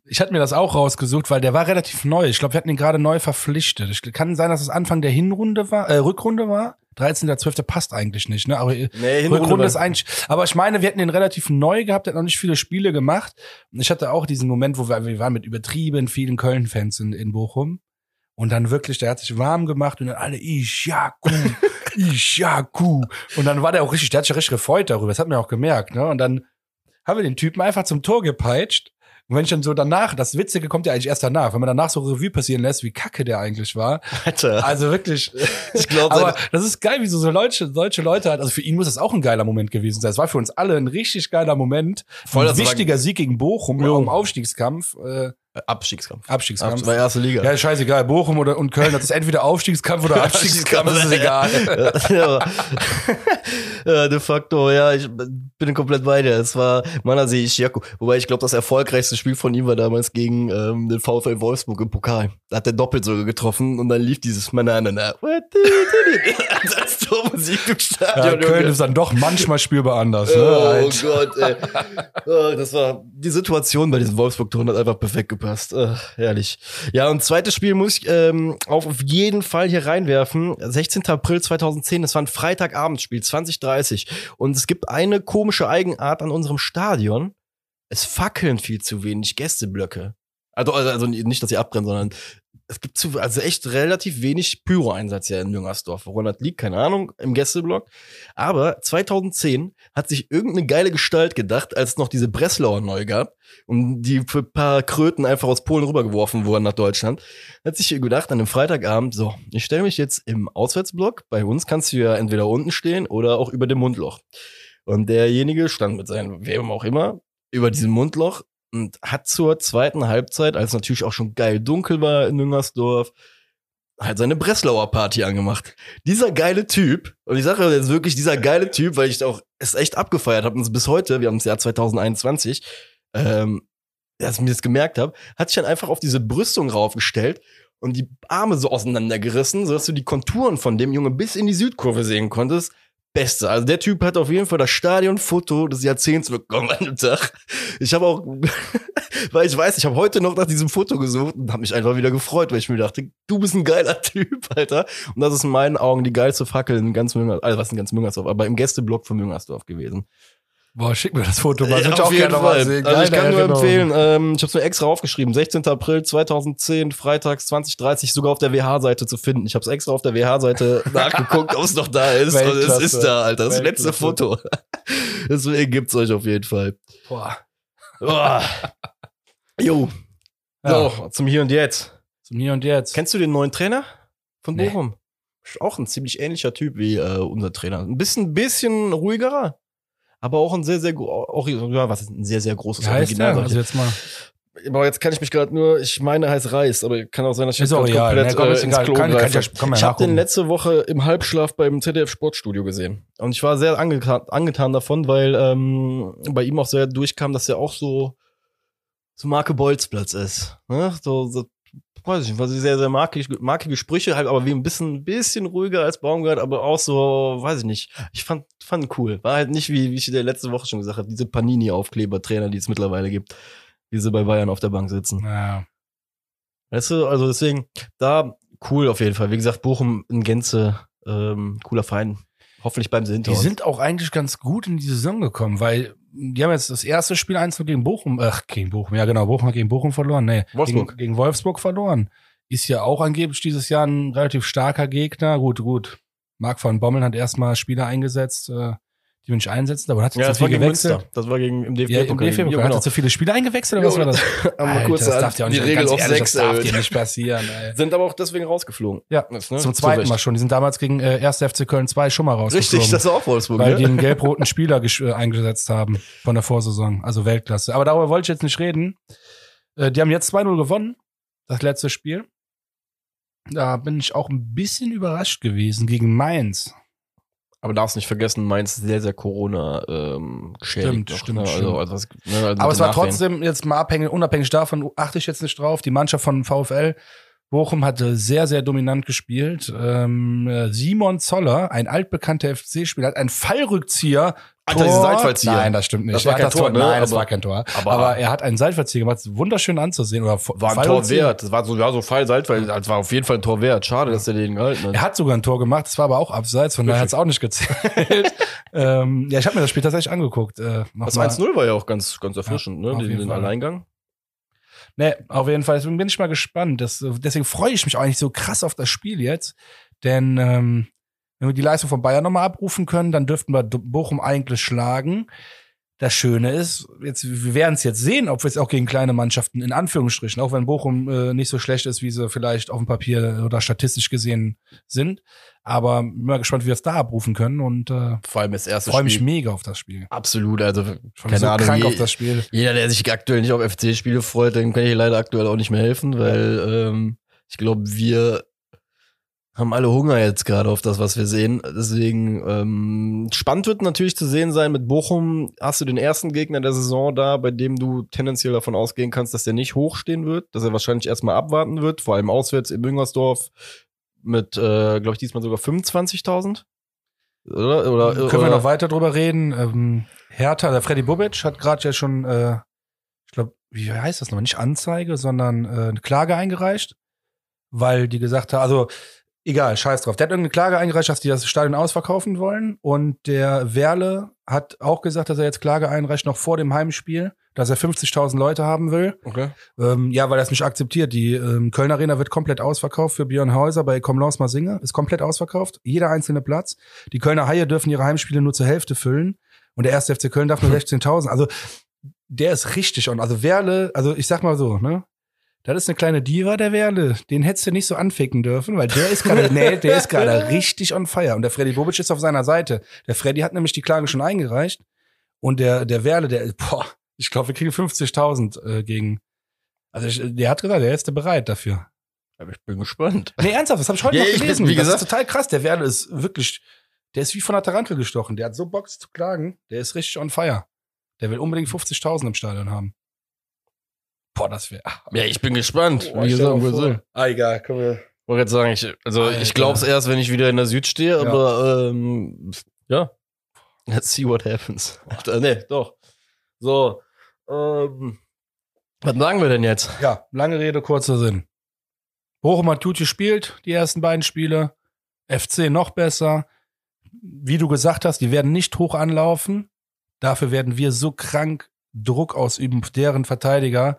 Speaker 1: Ich hatte mir das auch rausgesucht, weil der war relativ neu. Ich glaube, wir hatten ihn gerade neu verpflichtet. Ich, kann sein, dass es Anfang der Hinrunde war, äh, Rückrunde war. 13.12. passt eigentlich nicht, ne? Aber äh,
Speaker 2: Nee,
Speaker 1: Rückrunde ist eigentlich. Aber ich meine, wir hatten den relativ neu gehabt, der hat noch nicht viele Spiele gemacht. Ich hatte auch diesen Moment, wo wir, wir waren mit übertrieben vielen Köln-Fans in, in Bochum. Und dann wirklich, der hat sich warm gemacht und dann alle Ishaku, Ishaku. Und dann war der auch richtig, der hat sich richtig gefreut darüber. Das hat man auch gemerkt, ne? Und dann haben wir den Typen einfach zum Tor gepeitscht. Und wenn ich dann so danach, das Witzige kommt ja eigentlich erst danach, wenn man danach so Revue passieren lässt, wie kacke der eigentlich war.
Speaker 2: Alter.
Speaker 1: Also wirklich.
Speaker 2: Ich glaube,
Speaker 1: Aber das ist geil, wie so so Leute, solche Leute halt. Also für ihn muss das auch ein geiler Moment gewesen sein. Es war für uns alle ein richtig geiler Moment.
Speaker 2: Voll,
Speaker 1: ein wichtiger Sieg gegen Bochum
Speaker 2: Jo.
Speaker 1: im Aufstiegskampf. Äh,
Speaker 2: Abstiegskampf.
Speaker 1: Abstiegskampf.
Speaker 2: Das war erste Liga.
Speaker 1: Ja, scheißegal. Bochum oder und Köln, das ist entweder Aufstiegskampf oder Abstiegskampf, das ist egal.
Speaker 2: ja, ja, de facto, ja, ich bin komplett bei dir. Es war Manasee Ishiaku. Wobei ich glaube, das erfolgreichste Spiel von ihm war damals gegen ähm, den VfL Wolfsburg im Pokal. Da hat er doppelt sogar getroffen und dann lief dieses Manana. Als Tormusik im
Speaker 1: Ja,
Speaker 2: Stadion.
Speaker 1: Köln
Speaker 2: Junge.
Speaker 1: ist dann doch manchmal spürbar anders. Ne?
Speaker 2: Oh
Speaker 1: Halt.
Speaker 2: Gott, ey. Oh, das war die Situation bei diesem Wolfsburg-Tor hat einfach perfekt gepasst. Herrlich. Ja, und zweites Spiel muss ich ähm, auf jeden Fall hier reinwerfen. 16. April 2010, das war ein Freitagabendspiel, 2030. Und es gibt eine komische Eigenart an unserem Stadion. Es fackeln viel zu wenig Gästeblöcke. Also, also, also nicht, dass sie abbrennen, sondern es gibt zu, also echt relativ wenig Pyro-Einsatz hier in Jüngersdorf. Woran das liegt, keine Ahnung, im Gästeblock. Aber 2010 hat sich irgendeine geile Gestalt gedacht, als es noch diese Breslauer neu gab und die für ein paar Kröten einfach aus Polen rübergeworfen wurden nach Deutschland, hat sich gedacht an einem Freitagabend, so, ich stelle mich jetzt im Auswärtsblock, bei uns kannst du ja entweder unten stehen oder auch über dem Mundloch. Und derjenige stand mit seinem, wem auch immer, über diesem Mundloch und hat zur zweiten Halbzeit, als natürlich auch schon geil dunkel war in Müngersdorf, halt seine Breslauer Party angemacht. Dieser geile Typ, und ich sage jetzt wirklich dieser geile Typ, weil ich auch es echt abgefeiert habe und bis heute, wir haben das Jahr 2021, ähm, als ich mir das gemerkt habe, hat sich dann einfach auf diese Brüstung raufgestellt und die Arme so auseinandergerissen, sodass du die Konturen von dem Junge bis in die Südkurve sehen konntest. Beste. Also der Typ hat auf jeden Fall das Stadionfoto des Jahrzehnts bekommen an dem Tag. Ich habe auch, weil ich weiß, ich habe heute noch nach diesem Foto gesucht und habe mich einfach wieder gefreut, weil ich mir dachte, du bist ein geiler Typ, Alter. Und das ist in meinen Augen die geilste Fackel in ganz Müngersdorf, also was in ganz Müngersdorf, aber im Gästeblock von Müngersdorf gewesen.
Speaker 1: Boah, schick mir das Foto mal.
Speaker 2: Ja,
Speaker 1: ich
Speaker 2: auf jeden Fall.
Speaker 1: sehen.
Speaker 2: Also ich kann nur
Speaker 1: Erinnerung.
Speaker 2: empfehlen, ähm, ich habe es mir extra aufgeschrieben, 16. April 2010, freitags 2030, sogar auf der WH-Seite zu finden. Ich habe es extra auf der WH-Seite nachgeguckt, ob es noch da ist. Und es ist da, Alter. Das letzte. Foto. Deswegen gibt's euch auf jeden Fall.
Speaker 1: Boah.
Speaker 2: Oh. Jo.
Speaker 1: Ja,
Speaker 2: So, zum Hier und Jetzt.
Speaker 1: zum Hier und Jetzt.
Speaker 2: Kennst du den neuen Trainer von
Speaker 1: Nee.
Speaker 2: Bochum? Ist Auch ein ziemlich ähnlicher Typ wie äh, unser Trainer. Ein bisschen, bisschen ruhigerer. Aber auch ein sehr, sehr, auch, ja, was ist ein sehr, sehr großes
Speaker 1: Wie heißt der?
Speaker 2: ich
Speaker 1: Also jetzt mal.
Speaker 2: aber jetzt kann ich mich gerade nur, ich meine, er heißt Reis, aber kann auch sein, dass ich jetzt komplett
Speaker 1: Ne, komm,
Speaker 2: äh, ins. Klo
Speaker 1: Kann, kann, ja, man
Speaker 2: Ich habe den letzte Woche im Halbschlaf beim ZDF Sportstudio gesehen. Und ich war sehr angetan, angetan davon, weil ähm, bei ihm auch sehr durchkam, dass er auch so, so Marke Bolzplatz ist. Ne? So, so, weiß ich nicht, was sehr, sehr markige, markige Sprüche, halt, aber wie ein bisschen, bisschen ruhiger als Baumgart, aber auch so, weiß ich nicht. Ich fand, fand cool. War halt nicht, wie, wie ich dir letzte Woche schon gesagt habe, diese Panini-Aufkleber-Trainer, die es mittlerweile gibt, wie sie bei Bayern auf der Bank sitzen.
Speaker 1: Ja.
Speaker 2: Weißt du, also deswegen, da cool auf jeden Fall. Wie gesagt, Bochum in Gänze, ähm, cooler Verein. Hoffentlich bleiben sie hinter
Speaker 1: Die
Speaker 2: uns.
Speaker 1: sind auch eigentlich ganz gut in die Saison gekommen, weil die haben jetzt das erste Spiel 1 gegen Bochum, ach, gegen Bochum, ja genau, Bochum hat gegen Bochum verloren, nee,
Speaker 2: Wolfsburg.
Speaker 1: Gegen, gegen Wolfsburg verloren. Ist ja auch angeblich dieses Jahr ein relativ starker Gegner. Gut, gut. Marc van Bommel hat erstmal Spieler eingesetzt, äh, die nicht einsetzen, aber hat
Speaker 2: ja,
Speaker 1: zu
Speaker 2: das war
Speaker 1: viel
Speaker 2: gegen
Speaker 1: gewechselt.
Speaker 2: Münster. Das war gegen im DFB.
Speaker 1: Ja, im DFB
Speaker 2: ja,
Speaker 1: hat er zu viele Spieler eingewechselt oder was war das?
Speaker 2: Einmal
Speaker 1: Alter,
Speaker 2: kurz
Speaker 1: das darf ja auch
Speaker 2: die
Speaker 1: nicht,
Speaker 2: Regel
Speaker 1: ganz
Speaker 2: auf
Speaker 1: ehrlich,
Speaker 2: sechs
Speaker 1: das darf dir nicht passieren. Ey.
Speaker 2: Sind aber auch deswegen rausgeflogen.
Speaker 1: Ja,
Speaker 2: Das, ne?
Speaker 1: zum
Speaker 2: Zu
Speaker 1: zweiten. Mal schon. Die sind damals gegen äh, 1. FC Köln 2 schon mal rausgeflogen.
Speaker 2: Richtig, das war auch Wolfsburg.
Speaker 1: weil die
Speaker 2: ne?
Speaker 1: einen gelb-roten Spieler äh, eingesetzt haben von der Vorsaison. Also Weltklasse. Aber darüber wollte ich jetzt nicht reden. Äh, die haben jetzt 2-0 gewonnen, das letzte Spiel. Da bin ich auch ein bisschen überrascht gewesen gegen Mainz.
Speaker 2: Aber darfst nicht vergessen, Mainz ist sehr, sehr Corona ähm, geschädigt.
Speaker 1: Stimmt,
Speaker 2: noch,
Speaker 1: stimmt,
Speaker 2: ne? Also, also, was, ne, also
Speaker 1: Aber es war trotzdem jetzt mal abhängig, unabhängig davon, achte ich jetzt nicht drauf. Die Mannschaft von VfL Bochum hatte sehr, sehr dominant gespielt. Ähm, äh, Simon Zoller, ein altbekannter FC-Spieler, hat einen Fallrückzieher.
Speaker 2: Alter, diesen Seitfallzieher.
Speaker 1: Nein, das stimmt nicht.
Speaker 2: Das war kein Tor, ne?
Speaker 1: Nein, das
Speaker 2: Aber-
Speaker 1: war kein Tor.
Speaker 2: aber-
Speaker 1: Aber, er hat einen Seitfallzieher gemacht, wunderschön anzusehen. Oder
Speaker 2: War ein Tor wert. Das war so, ja, so Fall Seitfall. Das war auf jeden Fall ein Tor wert. Schade, dass er den gehalten hat.
Speaker 1: Er hat sogar ein Tor gemacht, das war aber auch abseits, von daher hat es auch nicht gezählt. ähm, ja, ich habe mir das Spiel tatsächlich angeguckt. Äh, noch
Speaker 2: Das
Speaker 1: mal.
Speaker 2: 1-0 war ja auch ganz, ganz erfrischend,
Speaker 1: Ja,
Speaker 2: ne? Den, den. Alleingang.
Speaker 1: Nee, auf jeden Fall. Deswegen bin ich mal gespannt. Das, deswegen freue ich mich eigentlich so krass auf das Spiel jetzt. Denn ähm, wenn wir die Leistung von Bayern nochmal abrufen können, dann dürften wir Bochum eigentlich schlagen. Das Schöne ist, jetzt, wir werden es jetzt sehen, ob wir es auch gegen kleine Mannschaften in Anführungsstrichen, auch wenn Bochum äh, nicht so schlecht ist, wie sie vielleicht auf dem Papier oder statistisch gesehen sind. Aber bin mal gespannt, wie wir es da abrufen können und äh,
Speaker 2: Vor allem das erste
Speaker 1: freue mich
Speaker 2: Spiel.
Speaker 1: mega auf das Spiel.
Speaker 2: Absolut, also keine
Speaker 1: so
Speaker 2: Ahnung.
Speaker 1: krank
Speaker 2: je-
Speaker 1: auf das Spiel.
Speaker 2: Jeder, der sich aktuell nicht auf FC-Spiele freut, dem kann ich leider aktuell auch nicht mehr helfen, weil ähm, ich glaube, wir haben alle Hunger jetzt gerade auf das, was wir sehen. Deswegen ähm, spannend wird natürlich zu sehen sein mit Bochum. Hast du den ersten Gegner der Saison da, bei dem du tendenziell davon ausgehen kannst, dass der nicht hochstehen wird, dass er wahrscheinlich erstmal abwarten wird, vor allem auswärts in Müngersdorf mit, äh, glaube ich, diesmal sogar 25.000. Oder? oder
Speaker 1: Können wir
Speaker 2: oder-
Speaker 1: noch weiter drüber reden? Ähm, Hertha, der Freddy Bubic hat gerade ja schon, äh, ich glaube, wie heißt das nochmal? Nicht Anzeige, sondern äh, eine Klage eingereicht, weil die gesagt haben, also egal, scheiß drauf. Der hat irgendeine Klage eingereicht, dass die das Stadion ausverkaufen wollen. Und der Werle hat auch gesagt, dass er jetzt Klage einreicht, noch vor dem Heimspiel, dass er 50.000 Leute haben will.
Speaker 2: Okay.
Speaker 1: Ähm, ja, weil er es nicht akzeptiert. Die ähm, Köln Arena wird komplett ausverkauft für Björn Häuser bei Komm Laus mal singe. Ist komplett ausverkauft. Jeder einzelne Platz. Die Kölner Haie dürfen ihre Heimspiele nur zur Hälfte füllen. Und der erste FC Köln darf nur 16.000. Also der ist richtig on. Also Werle, also ich sag mal so, ne? Das ist eine kleine Diva, der Werle. Den hättest du nicht so anficken dürfen, weil der ist gerade, nee, der ist gerade richtig on fire. Und der Freddy Bobic ist auf seiner Seite. Der Freddy hat nämlich die Klage schon eingereicht. Und der, der Werle, der, boah, ich glaube, wir kriegen 50.000 äh, gegen. Also ich, der hat gesagt, der ist bereit dafür.
Speaker 2: Aber ich bin gespannt.
Speaker 1: Nee, ernsthaft, das habe ich heute
Speaker 2: Ja,
Speaker 1: noch
Speaker 2: ich bin-
Speaker 1: gelesen.
Speaker 2: wie
Speaker 1: das
Speaker 2: gesagt-
Speaker 1: ist total krass. Der Werle ist wirklich, der ist wie von der Tarantel gestochen. Der hat so Bock zu klagen. Der ist richtig on fire. Der will unbedingt 50.000 im Stadion haben. Boah, das wäre.
Speaker 2: Ja, ich bin gespannt. Wie gesagt, wir sehen.
Speaker 1: Ah, egal, können wir.
Speaker 2: wollte jetzt sagen, ich, also
Speaker 1: Alter.
Speaker 2: ich glaube es erst, wenn ich wieder in der Süd stehe,
Speaker 1: Ja.
Speaker 2: aber ähm, Ja. Let's see what happens. Ach, nee, doch. So. Ähm, was sagen wir denn jetzt?
Speaker 1: Ja, lange Rede, kurzer Sinn. Bochum hat gut gespielt, die ersten beiden Spiele. FC noch besser. Wie du gesagt hast, die werden nicht hoch anlaufen. Dafür werden wir so krank Druck ausüben deren Verteidiger,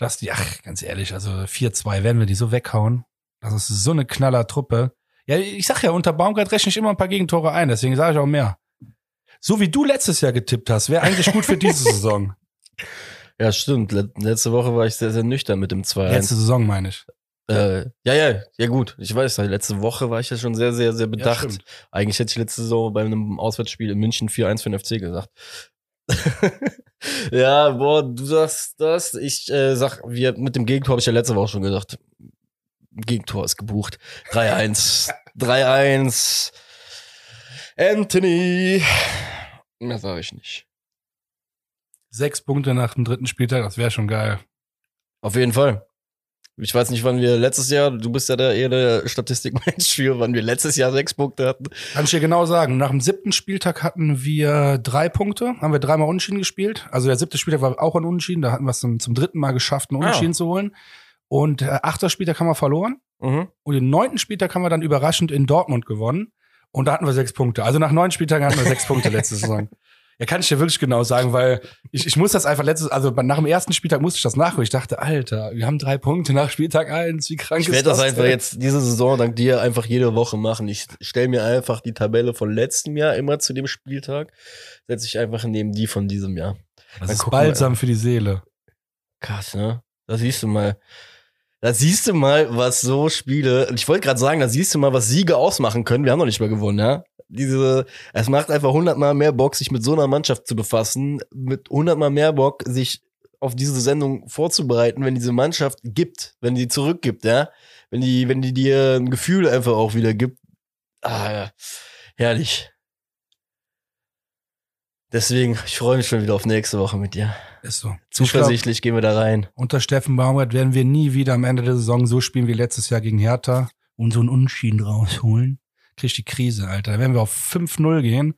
Speaker 1: dass die, ach, ganz ehrlich, also 4-2 werden wir die so weghauen. Das ist so eine knaller Truppe. Ja, ich sag ja, unter Baumgart rechne ich immer ein paar Gegentore ein, deswegen sage ich auch mehr. So wie du letztes Jahr getippt hast, wäre eigentlich gut für diese Saison.
Speaker 2: Ja, stimmt. Letzte Woche war ich sehr, sehr nüchtern mit dem 2-1.
Speaker 1: Letzte Saison meine ich.
Speaker 2: Äh, ja, ja, ja gut. Ich weiß, letzte Woche war ich ja schon sehr, sehr, sehr bedacht. Ja, Eigentlich hätte ich letzte Saison bei einem Auswärtsspiel in München 4-1 für den FC gesagt. ja, boah, du sagst das. Ich äh, sag, wir mit dem Gegentor habe ich ja letzte Woche schon gesagt. Gegentor ist gebucht. 3-1. 3-1. Anthony. Mehr sage ich nicht.
Speaker 1: Sechs Punkte nach dem dritten Spieltag, das wäre schon geil.
Speaker 2: Auf jeden Fall. Ich weiß nicht, wann wir letztes Jahr, du bist ja der eher der Statistikmensch für, wann wir letztes Jahr sechs Punkte hatten.
Speaker 1: Kann ich dir genau sagen. Nach dem siebten Spieltag hatten wir drei Punkte, haben wir dreimal Unentschieden gespielt. Also der siebte Spieltag war auch ein Unentschieden, da hatten wir es zum, zum dritten Mal geschafft, einen ah. Unentschieden ah. zu holen. Und der achte Spieltag haben wir verloren. Mhm. Und den neunten Spieltag haben wir dann überraschend in Dortmund gewonnen. Und da hatten wir sechs Punkte. Also nach neun Spieltagen hatten wir sechs Punkte letzte Saison. Ja, kann ich dir wirklich genau sagen, weil ich, ich muss das einfach letztes, also nach dem ersten Spieltag musste ich das nachholen. Ich dachte, Alter, wir haben drei Punkte nach Spieltag eins, wie krank
Speaker 2: ich ist das? Ich werde das einfach denn? jetzt diese Saison dank dir einfach jede Woche machen. Ich stelle mir einfach die Tabelle von letztem Jahr immer zu dem Spieltag, setze ich einfach neben die von diesem Jahr.
Speaker 1: Das Dann ist balsam für die Seele.
Speaker 2: Krass, ne? Da siehst du mal. Da siehst du mal, was so Spiele, ich wollte gerade sagen, da siehst du mal, was Siege ausmachen können. Wir haben noch nicht mal gewonnen, ja? Diese, es macht einfach hundertmal mehr Bock, sich mit so einer Mannschaft zu befassen, mit hundertmal mehr Bock, sich auf diese Sendung vorzubereiten, wenn diese Mannschaft gibt, wenn die zurückgibt, ja, wenn die, wenn die dir ein Gefühl einfach auch wieder gibt. Ah, ja. herrlich. Deswegen, ich freue mich schon wieder auf nächste Woche mit dir.
Speaker 1: Ist so.
Speaker 2: Zuversichtlich glaub, gehen wir da rein.
Speaker 1: Unter Steffen Baumgart werden wir nie wieder am Ende der Saison so spielen wie letztes Jahr gegen Hertha und so einen Unschieden rausholen krieg ich die Krise, Alter. Da werden wir auf 5-0 gehen.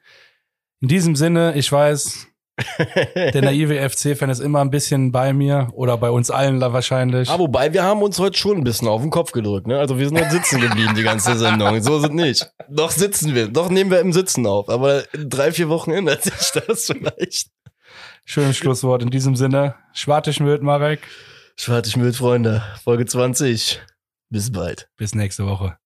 Speaker 1: In diesem Sinne, ich weiß, der naive FC-Fan ist immer ein bisschen bei mir oder bei uns allen da wahrscheinlich.
Speaker 2: Aber wobei, wir haben uns heute schon ein bisschen auf den Kopf gedrückt, ne? Also wir sind halt sitzen geblieben, die ganze Sendung. So sind nicht. Doch sitzen wir, doch nehmen wir im Sitzen auf. Aber in drei, vier Wochen ändert sich das vielleicht.
Speaker 1: Schönes Schlusswort in diesem Sinne. Schwartig Marek.
Speaker 2: Schwartig Freunde. Folge 20. Bis bald.
Speaker 1: Bis nächste Woche.